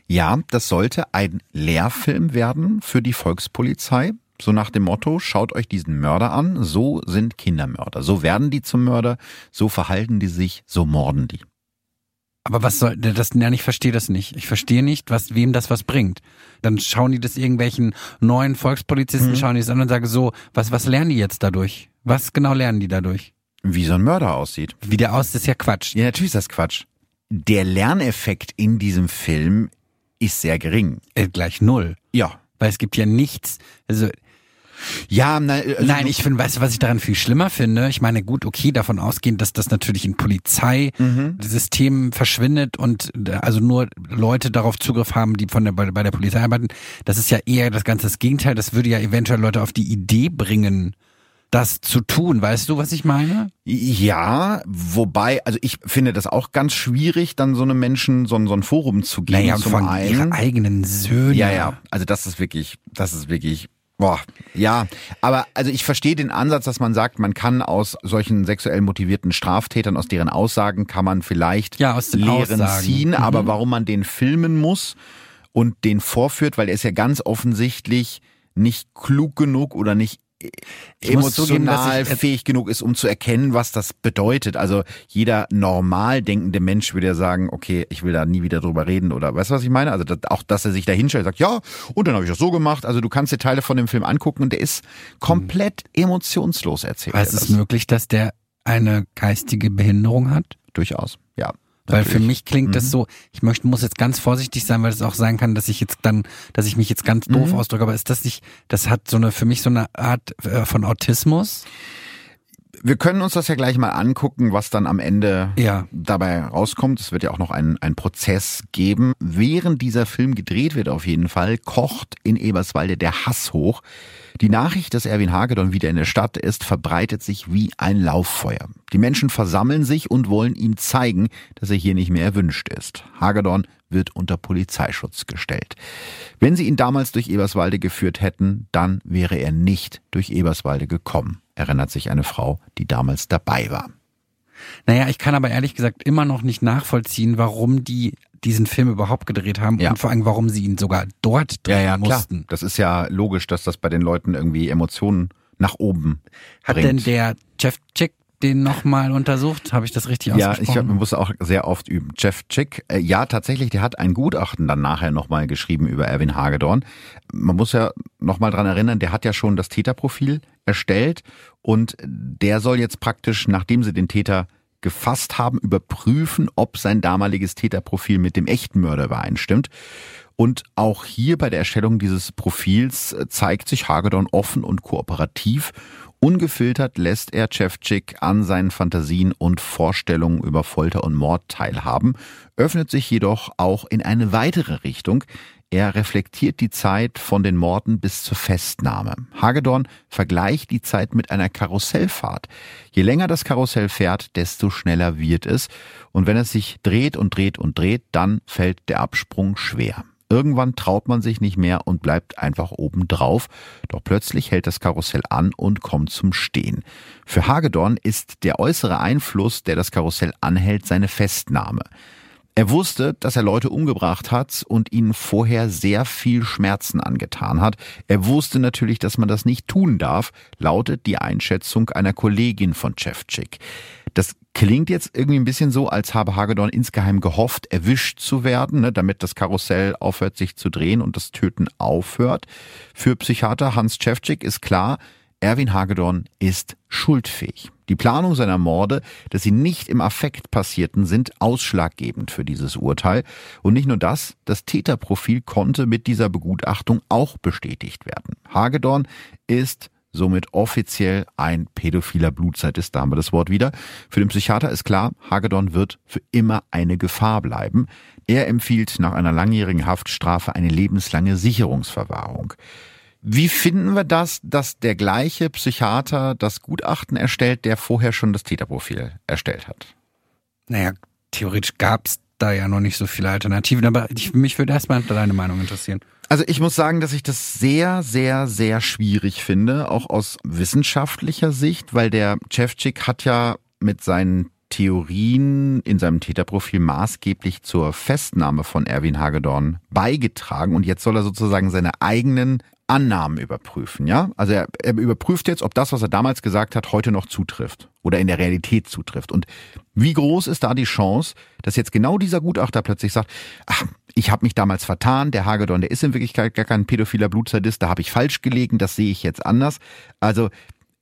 Ja, das sollte ein Lehrfilm werden für die Volkspolizei. So nach dem Motto, schaut euch diesen Mörder an, so sind Kindermörder. So werden die zum Mörder, so verhalten die sich, so morden die. Aber was soll das? Ja, ich verstehe das nicht. Ich verstehe nicht, was wem das was bringt. Dann schauen die das irgendwelchen neuen Volkspolizisten, mhm. schauen die es an und sagen so, was was lernen die jetzt dadurch? Was genau lernen die dadurch? Wie so ein Mörder aussieht. Wie der aussieht, ist ja Quatsch. Ja, natürlich ist das Quatsch. Der Lerneffekt in diesem Film ist sehr gering. Äh, gleich null. Ja. Weil es gibt ja nichts, also ja, na, also nein, ich finde, weißt du, was ich daran viel schlimmer finde? Ich meine, gut, okay, davon ausgehend, dass das natürlich in Polizeisystem mhm. verschwindet und also nur Leute darauf Zugriff haben, die von der bei der Polizei arbeiten. Das ist ja eher das ganze das Gegenteil. Das würde ja eventuell Leute auf die Idee bringen, das zu tun. Weißt du, was ich meine? Ja, wobei, also ich finde das auch ganz schwierig, dann so einem Menschen so, so ein Forum zu geben. Naja, zum von einen. ihre eigenen Söhne. Ja, ja. Also das ist wirklich, das ist wirklich Boah, ja, aber also ich verstehe den Ansatz, dass man sagt, man kann aus solchen sexuell motivierten Straftätern, aus deren Aussagen kann man vielleicht ja, aus den Lehren Aussagen. ziehen, mhm. aber warum man den filmen muss und den vorführt, weil er ist ja ganz offensichtlich nicht klug genug oder nicht emotional zugeben, fähig genug ist, um zu erkennen, was das bedeutet. Also jeder normal denkende Mensch würde ja sagen, okay, ich will da nie wieder drüber reden oder weißt du, was ich meine? Also das, auch, dass er sich da hinstellt und sagt, ja, und dann habe ich das so gemacht. Also du kannst dir Teile von dem Film angucken und der ist komplett emotionslos erzählt. Aber ist es möglich, dass der eine geistige Behinderung hat? Durchaus, Weil für mich klingt mhm. das so, ich möchte, muss jetzt ganz vorsichtig sein, weil es auch sein kann, dass ich jetzt dann, dass ich mich jetzt ganz doof mhm. ausdrücke, aber ist das nicht, das hat so eine, für mich so eine Art äh, von Autismus? wir können uns das ja gleich mal angucken, was dann am Ende ja. dabei rauskommt. Es wird ja auch noch einen, einen Prozess geben. Während dieser Film gedreht wird auf jeden Fall, kocht in Eberswalde der Hass hoch. Die Nachricht, dass Erwin Hagedorn wieder in der Stadt ist, verbreitet sich wie ein Lauffeuer. Die Menschen versammeln sich und wollen ihm zeigen, dass er hier nicht mehr erwünscht ist. Hagedorn wird unter Polizeischutz gestellt. Wenn sie ihn damals durch Eberswalde geführt hätten, dann wäre er nicht durch Eberswalde gekommen erinnert sich eine Frau, die damals dabei war. Naja, ich kann aber ehrlich gesagt immer noch nicht nachvollziehen, warum die diesen Film überhaupt gedreht haben ja. und vor allem, warum sie ihn sogar dort drehen ja, ja, mussten. Klar. Das ist ja logisch, dass das bei den Leuten irgendwie Emotionen nach oben Hat bringt. denn der Jeff Chick den nochmal untersucht? Habe ich das richtig ausgesprochen? Ja, ich man muss auch sehr oft üben. Jeff Chick, äh, ja tatsächlich, der hat ein Gutachten dann nachher nochmal geschrieben über Erwin Hagedorn. Man muss ja nochmal dran erinnern, der hat ja schon das Täterprofil erstellt und der soll jetzt praktisch, nachdem sie den Täter gefasst haben, überprüfen, ob sein damaliges Täterprofil mit dem echten Mörder übereinstimmt. Und auch hier bei der Erstellung dieses Profils äh, zeigt sich Hagedorn offen und kooperativ Ungefiltert lässt er Chevchik an seinen Fantasien und Vorstellungen über Folter und Mord teilhaben, öffnet sich jedoch auch in eine weitere Richtung. Er reflektiert die Zeit von den Morden bis zur Festnahme. Hagedorn vergleicht die Zeit mit einer Karussellfahrt. Je länger das Karussell fährt, desto schneller wird es. Und wenn es sich dreht und dreht und dreht, dann fällt der Absprung schwer. Irgendwann traut man sich nicht mehr und bleibt einfach oben drauf. Doch plötzlich hält das Karussell an und kommt zum Stehen. Für Hagedorn ist der äußere Einfluss, der das Karussell anhält, seine Festnahme. Er wusste, dass er Leute umgebracht hat und ihnen vorher sehr viel Schmerzen angetan hat. Er wusste natürlich, dass man das nicht tun darf, lautet die Einschätzung einer Kollegin von Chefchik. Das klingt jetzt irgendwie ein bisschen so, als habe Hagedorn insgeheim gehofft, erwischt zu werden, ne, damit das Karussell aufhört, sich zu drehen und das Töten aufhört. Für Psychiater Hans Chefcik ist klar, Erwin Hagedorn ist schuldfähig. Die Planung seiner Morde, dass sie nicht im Affekt passierten, sind ausschlaggebend für dieses Urteil. Und nicht nur das, das Täterprofil konnte mit dieser Begutachtung auch bestätigt werden. Hagedorn ist somit offiziell ein pädophiler Blutzeitist, da haben wir das Wort wieder. Für den Psychiater ist klar, Hagedorn wird für immer eine Gefahr bleiben. Er empfiehlt nach einer langjährigen Haftstrafe eine lebenslange Sicherungsverwahrung. Wie finden wir das, dass der gleiche Psychiater das Gutachten erstellt, der vorher schon das Täterprofil erstellt hat? Naja, theoretisch gab es da ja noch nicht so viele Alternativen, aber ich, mich würde erstmal deine Meinung interessieren. Also ich muss sagen, dass ich das sehr, sehr, sehr schwierig finde, auch aus wissenschaftlicher Sicht, weil der Chefchik hat ja mit seinen Theorien in seinem Täterprofil maßgeblich zur Festnahme von Erwin Hagedorn beigetragen und jetzt soll er sozusagen seine eigenen Annahmen überprüfen, ja? Also er, er überprüft jetzt, ob das, was er damals gesagt hat, heute noch zutrifft oder in der Realität zutrifft. Und wie groß ist da die Chance, dass jetzt genau dieser Gutachter plötzlich sagt, ach, ich habe mich damals vertan, der Hagedorn, der ist in Wirklichkeit gar kein pädophiler Blutsadist, da habe ich falsch gelegen, das sehe ich jetzt anders. Also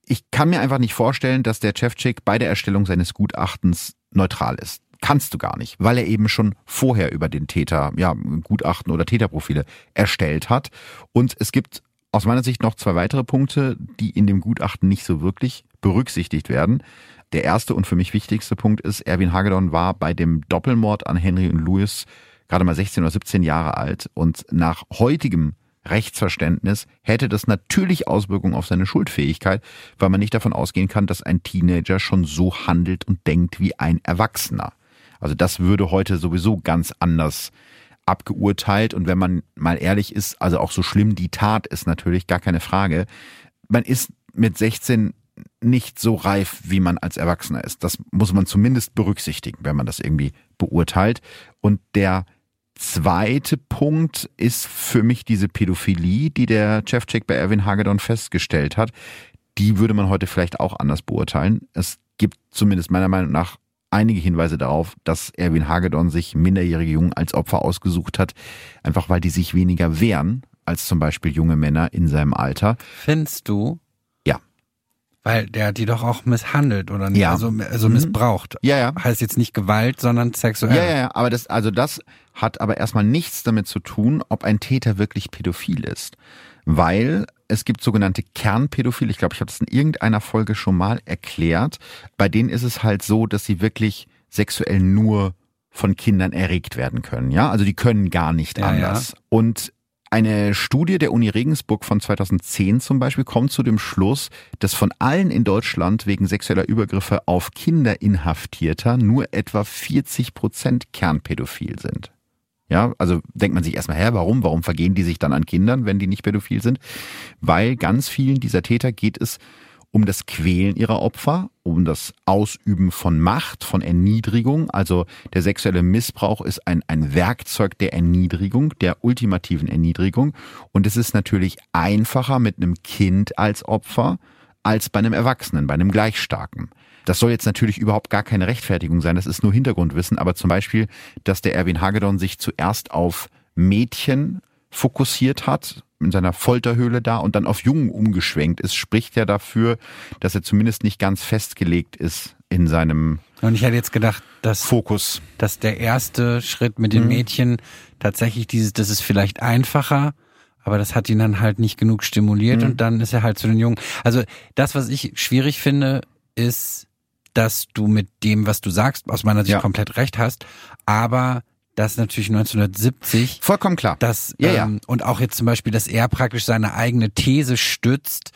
ich kann mir einfach nicht vorstellen, dass der Chefchick bei der Erstellung seines Gutachtens neutral ist kannst du gar nicht, weil er eben schon vorher über den Täter, ja, Gutachten oder Täterprofile erstellt hat. Und es gibt aus meiner Sicht noch zwei weitere Punkte, die in dem Gutachten nicht so wirklich berücksichtigt werden. Der erste und für mich wichtigste Punkt ist, Erwin Hagedorn war bei dem Doppelmord an Henry und Louis gerade mal 16 oder 17 Jahre alt und nach heutigem Rechtsverständnis hätte das natürlich Auswirkungen auf seine Schuldfähigkeit, weil man nicht davon ausgehen kann, dass ein Teenager schon so handelt und denkt wie ein Erwachsener. Also das würde heute sowieso ganz anders abgeurteilt. Und wenn man mal ehrlich ist, also auch so schlimm die Tat ist natürlich gar keine Frage. Man ist mit 16 nicht so reif, wie man als Erwachsener ist. Das muss man zumindest berücksichtigen, wenn man das irgendwie beurteilt. Und der zweite Punkt ist für mich diese Pädophilie, die der Chefcheck bei Erwin Hagedorn festgestellt hat. Die würde man heute vielleicht auch anders beurteilen. Es gibt zumindest meiner Meinung nach einige Hinweise darauf, dass Erwin Hagedorn sich minderjährige Jungen als Opfer ausgesucht hat, einfach weil die sich weniger wehren als zum Beispiel junge Männer in seinem Alter. Findest du? Ja. Weil der hat die doch auch misshandelt oder nicht? Ja. Also, also Mhm. missbraucht. Ja, ja. Heißt jetzt nicht Gewalt, sondern sexuell. Ja, ja, ja, aber das, also das hat aber erstmal nichts damit zu tun, ob ein Täter wirklich pädophil ist. Weil es gibt sogenannte Kernpädophile, ich glaube, ich habe das in irgendeiner Folge schon mal erklärt. Bei denen ist es halt so, dass sie wirklich sexuell nur von Kindern erregt werden können. Ja, also die können gar nicht Ja, anders. Und eine Studie der Uni Regensburg von 2010 zum Beispiel kommt zu dem Schluss, dass von allen in Deutschland wegen sexueller Übergriffe auf Kinder Inhaftierter nur etwa 40 Prozent kernpädophil sind. Ja, also denkt man sich erstmal, hä, warum? Warum vergehen die sich dann an Kindern, wenn die nicht pädophil sind? Weil ganz vielen dieser Täter geht es um das Quälen ihrer Opfer, um das Ausüben von Macht, von Erniedrigung. Also der sexuelle Missbrauch ist ein, ein Werkzeug der Erniedrigung, der ultimativen Erniedrigung. Und es ist natürlich einfacher mit einem Kind als Opfer als bei einem Erwachsenen, bei einem Gleichstarken. Das soll jetzt natürlich überhaupt gar keine Rechtfertigung sein, das ist nur Hintergrundwissen, aber zum Beispiel, dass der Erwin Hagedorn sich zuerst auf Mädchen fokussiert hat, in seiner Folterhöhle da und dann auf Jungen umgeschwenkt ist, spricht ja dafür, dass er zumindest nicht ganz festgelegt ist in seinem Und ich hätte jetzt gedacht, dass, Fokus. dass der erste Schritt mit Mhm. den Mädchen tatsächlich dieses, das ist vielleicht einfacher, aber das hat ihn dann halt nicht genug stimuliert Mhm. und dann ist er halt zu den Jungen. Also das, was ich schwierig finde, ist, dass du mit dem, was du sagst, aus meiner Sicht Ja. komplett recht hast, aber dass natürlich 1970 Vollkommen klar. dass Ja, ja. ähm, und auch jetzt zum Beispiel, dass er praktisch seine eigene These stützt.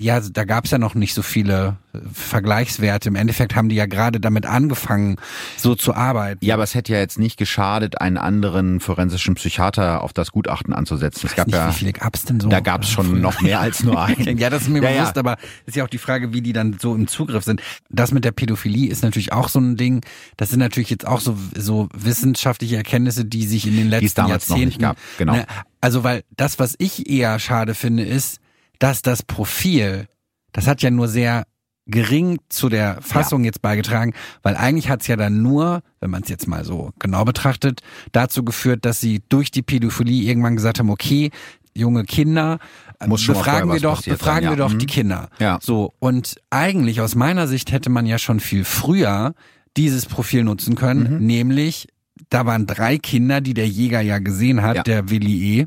Ja, da gab es ja noch nicht so viele äh, Vergleichswerte. Im Endeffekt haben die ja gerade damit angefangen, so zu arbeiten. Ja, aber es hätte ja jetzt nicht geschadet, einen anderen forensischen Psychiater auf das Gutachten anzusetzen. Es Ich weiß gab nicht, ja, wie viele gab's denn so? da gab es schon noch mehr als nur einen. Ja, das ist mir Ja, ja. bewusst, aber ist ja auch die Frage, wie die dann so im Zugriff sind. Das mit der Pädophilie ist natürlich auch so ein Ding. Das sind natürlich jetzt auch so, so wissenschaftliche Erkenntnisse, die sich in den letzten es damals noch Jahrzehnten nicht gab, genau. Ne, also, weil das, was ich eher schade finde, ist, dass das Profil, das hat ja nur sehr gering zu der Fassung jetzt beigetragen, weil eigentlich hat's ja dann nur, wenn man es jetzt mal so genau betrachtet, dazu geführt, dass sie durch die Pädophilie irgendwann gesagt haben, okay, junge Kinder, äh, Muss befragen wir doch, befragen wir ja. doch Mhm. die Kinder. Ja. So, und eigentlich aus meiner Sicht hätte man ja schon viel früher dieses Profil nutzen können, Mhm. nämlich da waren drei Kinder, die der Jäger ja gesehen hat, Ja. der Willi E.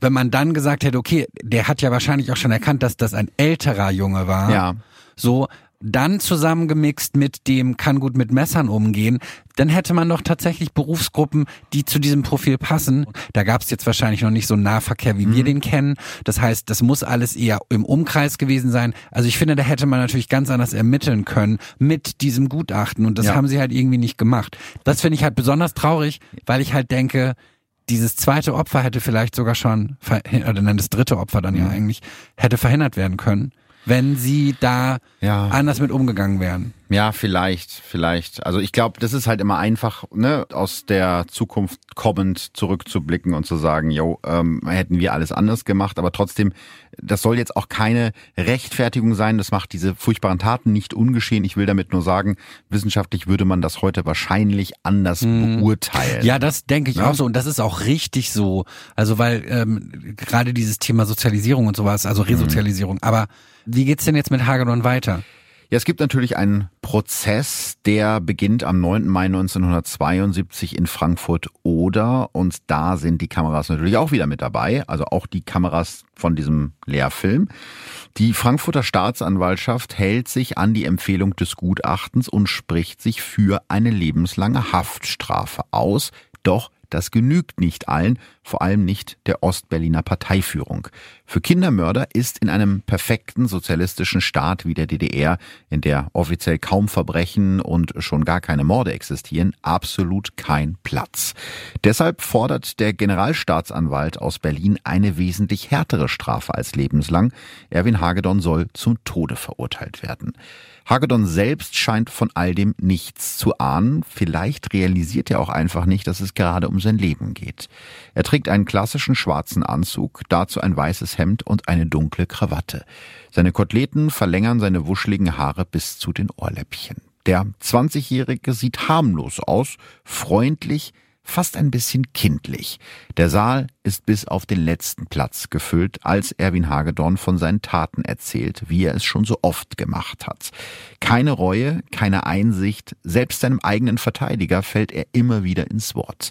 Wenn man dann gesagt hätte, okay, der hat ja wahrscheinlich auch schon erkannt, dass das ein älterer Junge war. Ja. So, dann zusammengemixt mit dem kann gut mit Messern umgehen, dann hätte man doch tatsächlich Berufsgruppen, die zu diesem Profil passen. Da gab es jetzt wahrscheinlich noch nicht so einen Nahverkehr, wie Mhm. wir den kennen. Das heißt, das muss alles eher im Umkreis gewesen sein. Also ich finde, da hätte man natürlich ganz anders ermitteln können mit diesem Gutachten. Und das Ja. haben sie halt irgendwie nicht gemacht. Das finde ich halt besonders traurig, weil ich halt denke, dieses zweite Opfer hätte vielleicht sogar schon, oder nein, das dritte Opfer dann ja Mhm. eigentlich, hätte verhindert werden können, wenn sie da Ja. anders mit umgegangen wären. Ja, vielleicht, vielleicht. Also ich glaube, das ist halt immer einfach, ne, aus der Zukunft kommend zurückzublicken und zu sagen, jo, ähm, hätten wir alles anders gemacht, aber trotzdem, das soll jetzt auch keine Rechtfertigung sein, das macht diese furchtbaren Taten nicht ungeschehen. Ich will damit nur sagen, wissenschaftlich würde man das heute wahrscheinlich anders beurteilen. Mhm. Ja, das denke ich Ja. auch so und das ist auch richtig so. Also weil ähm, gerade dieses Thema Sozialisierung und sowas, also Resozialisierung. Aber wie geht's denn jetzt mit Hagedorn weiter? Ja, es gibt natürlich einen Prozess, der beginnt am 9. Mai 1972 in Frankfurt Oder und da sind die Kameras natürlich auch wieder mit dabei, also auch die Kameras von diesem Lehrfilm. Die Frankfurter Staatsanwaltschaft hält sich an die Empfehlung des Gutachtens und spricht sich für eine lebenslange Haftstrafe aus. Doch das genügt nicht allen, vor allem nicht der Ostberliner Parteiführung. Für Kindermörder ist in einem perfekten sozialistischen Staat wie der DDR, in der offiziell kaum Verbrechen und schon gar keine Morde existieren, absolut kein Platz. Deshalb fordert der Generalstaatsanwalt aus Berlin eine wesentlich härtere Strafe als lebenslang. Erwin Hagedorn soll zum Tode verurteilt werden. Hagedorn selbst scheint von all dem nichts zu ahnen. Vielleicht realisiert er auch einfach nicht, dass es gerade um sein Leben geht. Er trägt einen klassischen schwarzen Anzug, dazu ein weißes Hemd und eine dunkle Krawatte. Seine Koteletten verlängern seine wuscheligen Haare bis zu den Ohrläppchen. Der 20-Jährige sieht harmlos aus, freundlich, fast ein bisschen kindlich. Der Saal ist bis auf den letzten Platz gefüllt, als Erwin Hagedorn von seinen Taten erzählt, wie er es schon so oft gemacht hat. Keine Reue, keine Einsicht, selbst seinem eigenen Verteidiger fällt er immer wieder ins Wort.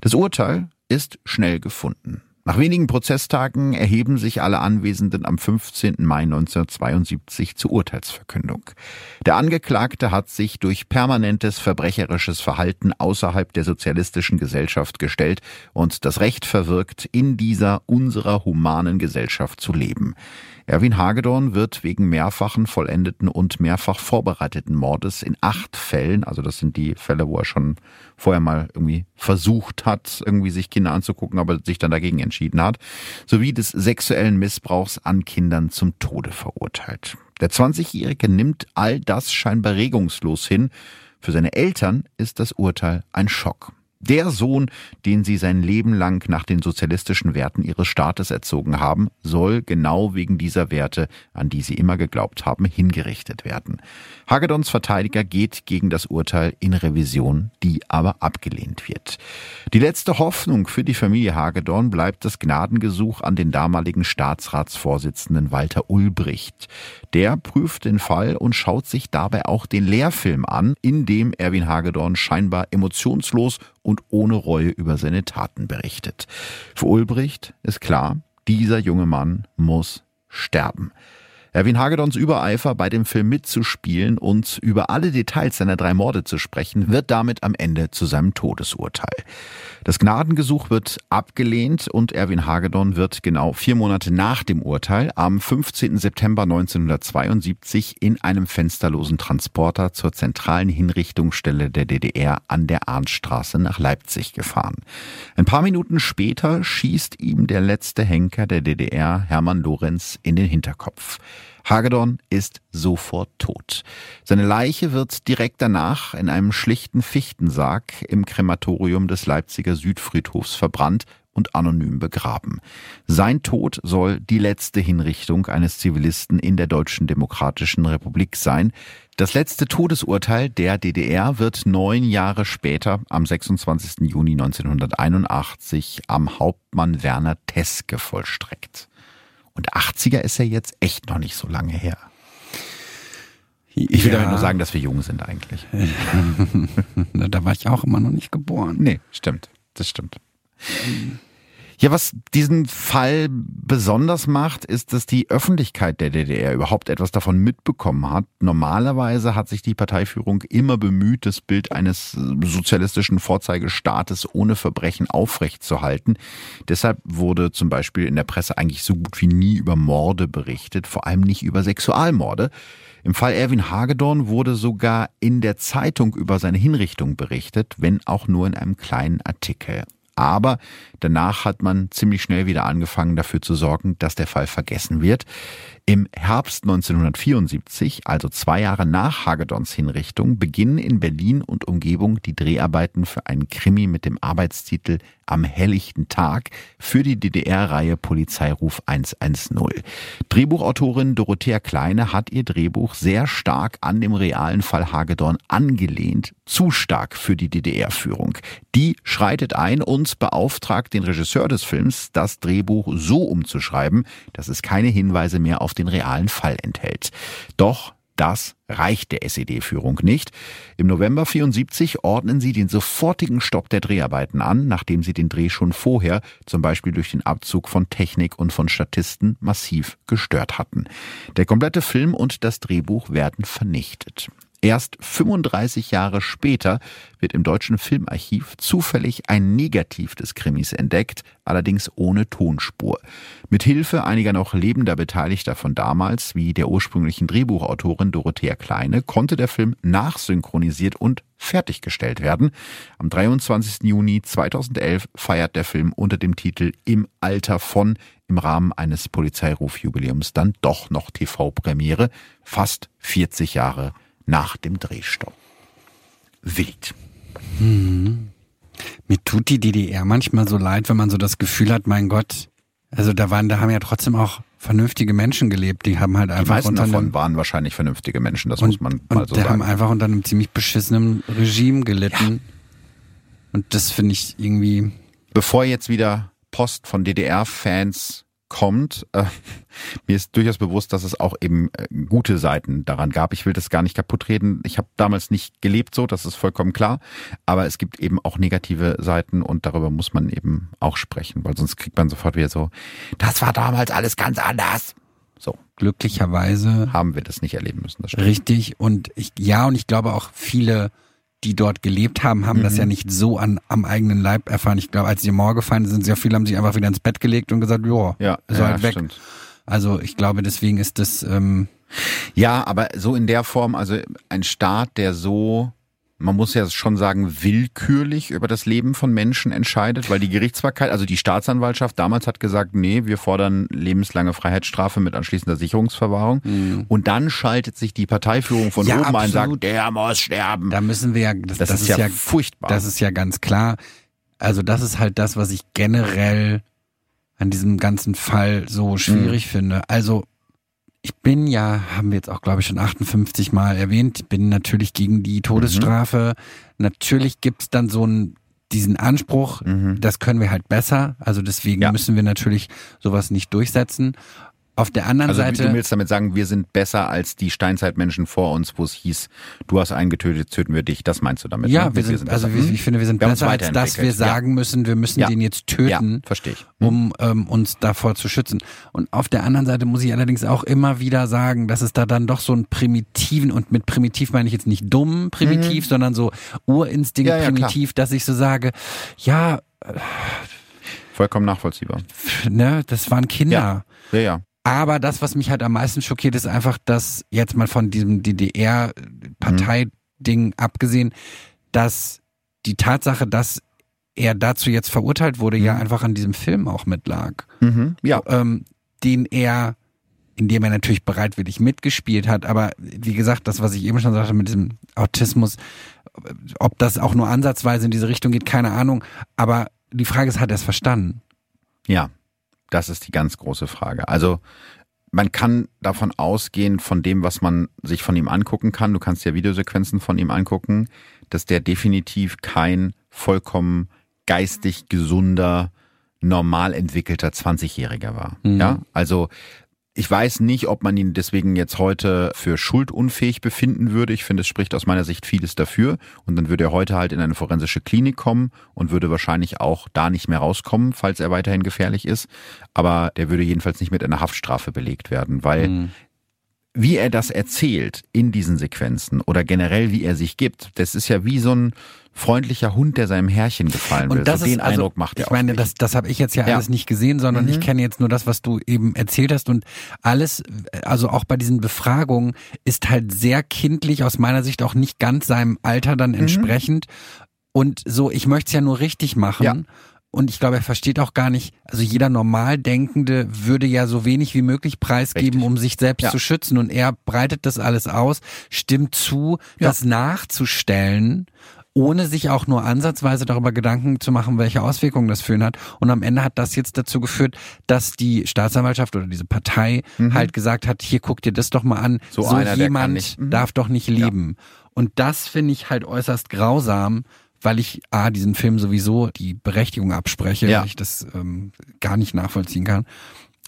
Das Urteil ist schnell gefunden. Nach wenigen Prozesstagen erheben sich alle Anwesenden am 15. Mai 1972 zur Urteilsverkündung. Der Angeklagte hat sich durch permanentes verbrecherisches Verhalten außerhalb der sozialistischen Gesellschaft gestellt und das Recht verwirkt, in dieser unserer humanen Gesellschaft zu leben. Erwin Hagedorn wird wegen mehrfachen vollendeten und mehrfach vorbereiteten Mordes in acht Fällen, also das sind die Fälle, wo er schon vorher mal irgendwie versucht hat, irgendwie sich Kinder anzugucken, aber sich dann dagegen entschieden hat, sowie des sexuellen Missbrauchs an Kindern zum Tode verurteilt. Der 20-Jährige nimmt all das scheinbar regungslos hin. Für seine Eltern ist das Urteil ein Schock. Der Sohn, den sie sein Leben lang nach den sozialistischen Werten ihres Staates erzogen haben, soll genau wegen dieser Werte, an die sie immer geglaubt haben, hingerichtet werden. Hagedorns Verteidiger geht gegen das Urteil in Revision, die aber abgelehnt wird. Die letzte Hoffnung für die Familie Hagedorn bleibt das Gnadengesuch an den damaligen Staatsratsvorsitzenden Walter Ulbricht. Der prüft den Fall und schaut sich dabei auch den Lehrfilm an, in dem Erwin Hagedorn scheinbar emotionslos und ohne Reue über seine Taten berichtet. Für Ulbricht ist klar, dieser junge Mann muss sterben. Erwin Hagedorns Übereifer, bei dem Film mitzuspielen und über alle Details seiner drei Morde zu sprechen, wird damit am Ende zu seinem Todesurteil. Das Gnadengesuch wird abgelehnt und Erwin Hagedorn wird genau vier Monate nach dem Urteil am 15. September 1972 in einem fensterlosen Transporter zur zentralen Hinrichtungsstelle der DDR an der Arnstraße nach Leipzig gefahren. Ein paar Minuten später schießt ihm der letzte Henker der DDR, Hermann Lorenz, in den Hinterkopf. Hagedorn ist sofort tot. Seine Leiche wird direkt danach in einem schlichten Fichtensarg im Krematorium des Leipziger Südfriedhofs verbrannt und anonym begraben. Sein Tod soll die letzte Hinrichtung eines Zivilisten in der Deutschen Demokratischen Republik sein. Das letzte Todesurteil der DDR wird neun Jahre später, am 26. Juni 1981, am Hauptmann Werner Teske vollstreckt. Und 80er ist ja jetzt echt noch nicht so lange her. Ich will ja. damit nur sagen, dass wir jung sind eigentlich. da war ich auch immer noch nicht geboren. Nee, stimmt. Das stimmt. Ja, was diesen Fall besonders macht, ist, dass die Öffentlichkeit der DDR überhaupt etwas davon mitbekommen hat. Normalerweise hat sich die Parteiführung immer bemüht, das Bild eines sozialistischen Vorzeigestaates ohne Verbrechen aufrechtzuerhalten. Deshalb wurde zum Beispiel in der Presse eigentlich so gut wie nie über Morde berichtet, vor allem nicht über Sexualmorde. Im Fall Erwin Hagedorn wurde sogar in der Zeitung über seine Hinrichtung berichtet, wenn auch nur in einem kleinen Artikel. Aber danach hat man ziemlich schnell wieder angefangen dafür zu sorgen, dass der Fall vergessen wird. Im Herbst 1974, also zwei Jahre nach Hagedorns Hinrichtung, beginnen in Berlin und Umgebung die Dreharbeiten für einen Krimi mit dem Arbeitstitel Am helllichten Tag für die DDR-Reihe Polizeiruf 110. Drehbuchautorin Dorothea Kleine hat ihr Drehbuch sehr stark an dem realen Fall Hagedorn angelehnt, zu stark für die DDR-Führung. Die schreitet ein und beauftragt den Regisseur des Films, das Drehbuch so umzuschreiben, dass es keine Hinweise mehr auf den realen Fall enthält. Doch das reicht der SED-Führung nicht. Im November 74 ordnen sie den sofortigen Stopp der Dreharbeiten an, nachdem sie den Dreh schon vorher, zum Beispiel durch den Abzug von Technik und von Statisten, massiv gestört hatten. Der komplette Film und das Drehbuch werden vernichtet. Erst 35 Jahre später wird im deutschen Filmarchiv zufällig ein Negativ des Krimis entdeckt, allerdings ohne Tonspur. Mit Hilfe einiger noch lebender Beteiligter von damals, wie der ursprünglichen Drehbuchautorin Dorothea Kleine, konnte der Film nachsynchronisiert und fertiggestellt werden. Am 23. Juni 2011 feiert der Film unter dem Titel Im Alter von im Rahmen eines Polizeirufjubiläums dann doch noch TV-Premiere, fast 40 Jahre nach dem Drehstopp. Wild. Hm. Mir tut die DDR manchmal so leid, wenn man so das Gefühl hat, mein Gott, also da waren, da haben ja trotzdem auch vernünftige Menschen gelebt, die haben halt einfach die meisten unter davon einem, waren wahrscheinlich vernünftige Menschen, das und, muss man mal so sagen. Die haben einfach unter einem ziemlich beschissenen Regime gelitten. Ja. Und das finde ich irgendwie. Bevor jetzt wieder Post von DDR-Fans kommt. Äh, mir ist durchaus bewusst, dass es auch eben äh, gute Seiten daran gab. Ich will das gar nicht kaputt reden. Ich habe damals nicht gelebt so, das ist vollkommen klar. Aber es gibt eben auch negative Seiten und darüber muss man eben auch sprechen, weil sonst kriegt man sofort wieder so, das war damals alles ganz anders. So. Glücklicherweise haben wir das nicht erleben müssen. Richtig. Und ich, ja, und ich glaube auch viele die dort gelebt haben, haben mhm. das ja nicht so an, am eigenen Leib erfahren. Ich glaube, als die Mauer gefallen sind, sehr viele haben sich einfach wieder ins Bett gelegt und gesagt, ja, ja, ist ja, halt weg. Stimmt. Also ich glaube, deswegen ist das. Ähm, ja, aber so in der Form, also ein Staat, der so man muss ja schon sagen, willkürlich über das Leben von Menschen entscheidet, weil die Gerichtsbarkeit, also die Staatsanwaltschaft damals hat gesagt, nee, wir fordern lebenslange Freiheitsstrafe mit anschließender Sicherungsverwahrung. Mhm. Und dann schaltet sich die Parteiführung von ja, oben absolut. ein und sagt, der muss sterben. Da müssen wir ja, das, das, das ist, ist, ja furchtbar. Das ist ja ganz klar. Also das ist halt das, was ich generell an diesem ganzen Fall so schwierig mhm. finde. Also ich bin ja, haben wir jetzt auch, glaube ich, schon 58 Mal erwähnt, bin natürlich gegen die Todesstrafe. Mhm. Natürlich gibt's dann so einen diesen Anspruch, mhm. das können wir halt besser. Also deswegen ja. müssen wir natürlich sowas nicht durchsetzen. Auf der anderen also, Seite. Du willst damit sagen, wir sind besser als die Steinzeitmenschen vor uns, wo es hieß, du hast einen getötet, töten wir dich. Das meinst du damit? Ja, ne? wir, sind, wir sind also besser. ich finde, wir sind wir besser, als dass wir sagen ja. müssen, wir müssen ja. den jetzt töten, ja, verstehe ich. Mhm. um ähm, uns davor zu schützen. Und auf der anderen Seite muss ich allerdings auch immer wieder sagen, dass es da dann doch so einen primitiven, und mit primitiv meine ich jetzt nicht dumm primitiv, mhm. sondern so Urinstinkt primitiv, dass ich so sage, ja, Vollkommen nachvollziehbar. Ne, das waren Kinder. Ja, ja. ja. Aber das, was mich halt am meisten schockiert, ist einfach, dass jetzt mal von diesem DDR-Parteiding mhm. abgesehen, dass die Tatsache, dass er dazu jetzt verurteilt wurde, mhm. ja einfach an diesem Film auch mitlag. Mhm. Ja. Ähm, den er, in dem er natürlich bereitwillig mitgespielt hat, aber wie gesagt, das, was ich eben schon sagte mit diesem Autismus, ob das auch nur ansatzweise in diese Richtung geht, keine Ahnung. Aber die Frage ist, hat er es verstanden? Ja, das ist die ganz große Frage. Also man kann davon ausgehen, von dem, was man sich von ihm angucken kann, du kannst ja Videosequenzen von ihm angucken, dass der definitiv kein vollkommen geistig gesunder, normal entwickelter 20-Jähriger war. Mhm. Ja, also ich weiß nicht, ob man ihn deswegen jetzt heute für schuldunfähig befinden würde. Ich finde, es spricht aus meiner Sicht vieles dafür. Und dann würde er heute halt in eine forensische Klinik kommen und würde wahrscheinlich auch da nicht mehr rauskommen, falls er weiterhin gefährlich ist. Aber der würde jedenfalls nicht mit einer Haftstrafe belegt werden, weil mhm wie er das erzählt in diesen Sequenzen oder generell wie er sich gibt, das ist ja wie so ein freundlicher Hund, der seinem Herrchen gefallen will. Und das so ist, den also, Eindruck macht er Ich meine, das, das habe ich jetzt ja, ja, alles nicht gesehen, sondern mhm. ich kenne jetzt nur das, was du eben erzählt hast und alles, also auch bei diesen Befragungen ist halt sehr kindlich aus meiner Sicht auch nicht ganz seinem Alter dann mhm. entsprechend. Mhm. Und so, ich möchte es ja nur richtig machen. Ja. Und ich glaube, er versteht auch gar nicht, also jeder Normaldenkende würde ja so wenig wie möglich preisgeben, Richtig. um sich selbst ja. zu schützen. Und er breitet das alles aus, stimmt zu, ja. das nachzustellen ohne sich auch nur ansatzweise darüber Gedanken zu machen, welche Auswirkungen das für ihn hat. Und am Ende hat das jetzt dazu geführt, dass die Staatsanwaltschaft oder diese Partei mhm. halt gesagt hat, hier guck dir das doch mal an, so, so einer, jemand mhm. darf doch nicht leben. Ja. Und das finde ich halt äußerst grausam, weil ich A, diesen Film sowieso die Berechtigung abspreche, ja. weil ich das ähm, gar nicht nachvollziehen kann.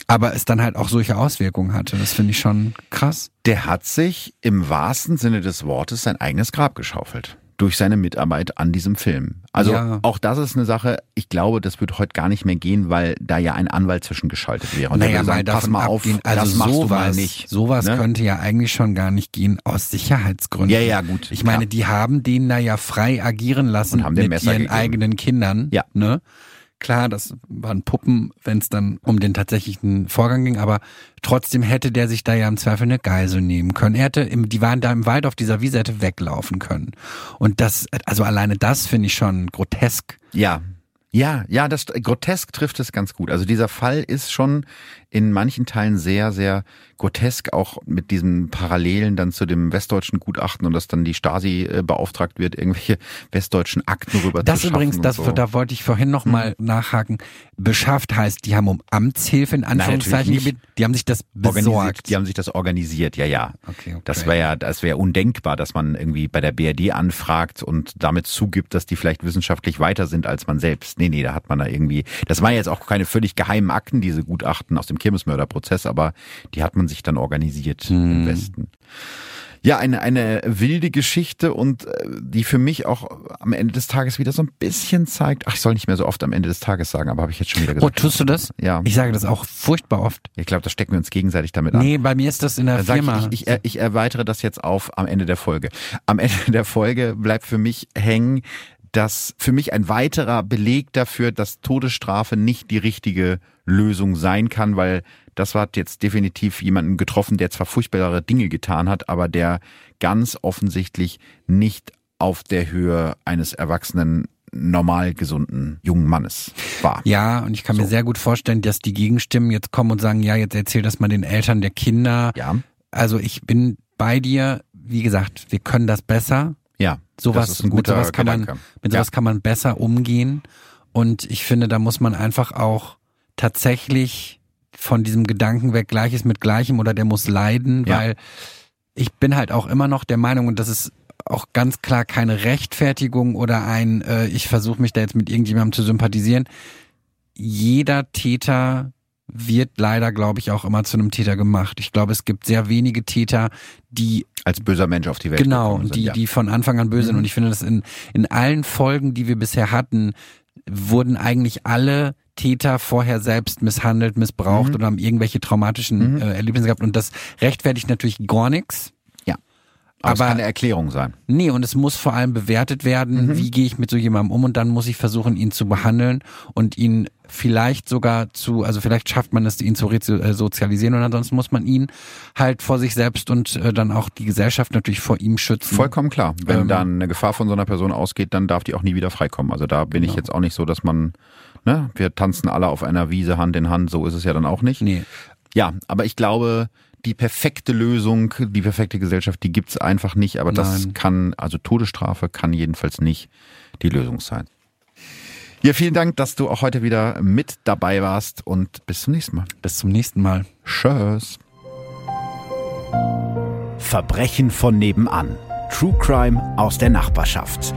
Aber es dann halt auch solche Auswirkungen hatte. Das finde ich schon krass. Der hat sich im wahrsten Sinne des Wortes sein eigenes Grab geschaufelt. Durch seine Mitarbeit an diesem Film. Also Ja. auch das ist eine Sache, ich glaube, das wird heute gar nicht mehr gehen, weil da ja ein Anwalt zwischengeschaltet wäre. Und naja, mal sagen, davon pass mal auf, abgehen, also das machst sowas, du mal nicht. Sowas Ne? könnte ja eigentlich schon gar nicht gehen aus Sicherheitsgründen. Ja, ja, gut, Ich meine, die haben den da ja frei agieren lassen Und haben mit Messer ihren gegeben. eigenen Kindern. Ja. Ne? Klar, das waren Puppen, wenn es dann um den tatsächlichen Vorgang ging, aber trotzdem hätte der sich da ja im Zweifel eine Geisel nehmen können. Er hätte, im, die waren da im Wald auf dieser Wiese, hätte weglaufen können. Und das, also alleine das finde ich schon grotesk. Ja. Ja, ja, das grotesk trifft es ganz gut. Also dieser Fall ist schon in manchen Teilen sehr, sehr grotesk, auch mit diesen Parallelen dann zu dem westdeutschen Gutachten und dass dann die Stasi äh, beauftragt wird, irgendwelche westdeutschen Akten rüber Das zu übrigens, das, und so. Hm. da wollte ich vorhin noch mal nachhaken. Beschafft heißt, die haben um Amtshilfe in Anführungszeichen nicht. gebeten. Die haben sich das organisiert. besorgt. Die haben sich das organisiert, ja, ja. Okay, okay. Das wäre ja, das wäre undenkbar, dass man irgendwie bei der BRD anfragt und damit zugibt, dass die vielleicht wissenschaftlich weiter sind als man selbst. Nee, nee, da hat man da irgendwie, das waren jetzt auch keine völlig geheimen Akten, diese Gutachten aus dem Kirmesmörderprozess, aber die hat man sich dann organisiert im Westen. Ja, eine, eine wilde Geschichte und äh, die für mich auch am Ende des Tages wieder so ein bisschen zeigt, ach, ich soll nicht mehr so oft am Ende des Tages sagen, aber habe ich jetzt schon wieder Oh, gesagt. tust du das? Ja. Ich sage das auch furchtbar oft. Ich glaube, da stecken wir uns gegenseitig damit an. Nee, bei mir ist das in der Firma. ich, ich, ich, ich erweitere das jetzt auf am Ende der Folge. Am Ende der Folge bleibt für mich hängen, dass für mich ein weiterer Beleg dafür, dass Todesstrafe nicht die richtige Lösung sein kann, weil das hat jetzt definitiv jemanden getroffen, der zwar furchtbare Dinge getan hat, aber der ganz offensichtlich nicht auf der Höhe eines erwachsenen, normal gesunden jungen Mannes war. ja, und ich kann mir So. sehr gut vorstellen, dass die Gegenstimmen jetzt kommen und sagen, ja, jetzt erzähl das mal den Eltern der Kinder. Ja, Also ich bin bei dir. Wie gesagt, wir können das besser. Ja. Sowas, mit sowas kann man, Gedanke. mit Ja. sowas kann man besser umgehen. Und ich finde, da muss man einfach auch tatsächlich von diesem Gedanken weg, Gleiches mit Gleichem oder der muss leiden, Ja. weil ich bin halt auch immer noch der Meinung, und das ist auch ganz klar keine Rechtfertigung oder ein, äh, ich versuche mich da jetzt mit irgendjemandem zu sympathisieren. Jeder Täter wird leider, glaube ich, auch immer zu einem Täter gemacht. Ich glaube, es gibt sehr wenige Täter, die als böser Mensch auf die Welt Genau, sind, die, ja. die von Anfang an böse sind. Mhm. Und ich finde, dass in, in allen Folgen, die wir bisher hatten, wurden eigentlich alle Täter vorher selbst misshandelt, missbraucht Mhm. oder haben irgendwelche traumatischen Mhm. äh, Erlebnisse gehabt. Und das rechtfertigt natürlich gar nichts. Aber es aber- kann eine Erklärung sein. Nee, und es muss vor allem bewertet werden, Mhm. wie gehe ich mit so jemandem um und dann muss ich versuchen, ihn zu behandeln und ihn vielleicht sogar zu, also vielleicht schafft man es, ihn zu äh, sozialisieren und ansonsten muss man ihn halt vor sich selbst und äh, dann auch die Gesellschaft natürlich vor ihm schützen. Vollkommen klar. Wenn Ähm, dann eine Gefahr von so einer Person ausgeht, dann darf die auch nie wieder freikommen. Also da bin ich Genau. jetzt auch nicht so, dass man, ne, wir tanzen alle auf einer Wiese Hand in Hand, so ist es ja dann auch nicht. Nee. Ja, aber ich glaube, die perfekte Lösung, die perfekte Gesellschaft, die gibt's einfach nicht. Aber das Nein. kann, also Todesstrafe kann jedenfalls nicht die Lösung sein. Ja, vielen Dank, dass du auch heute wieder mit dabei warst und bis zum nächsten Mal. Bis zum nächsten Mal. Tschüss. Verbrechen von nebenan. True Crime aus der Nachbarschaft.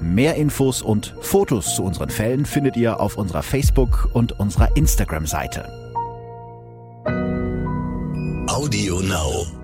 Mehr Infos und Fotos zu unseren Fällen findet ihr auf unserer Facebook- und unserer Instagram-Seite. Audio Now.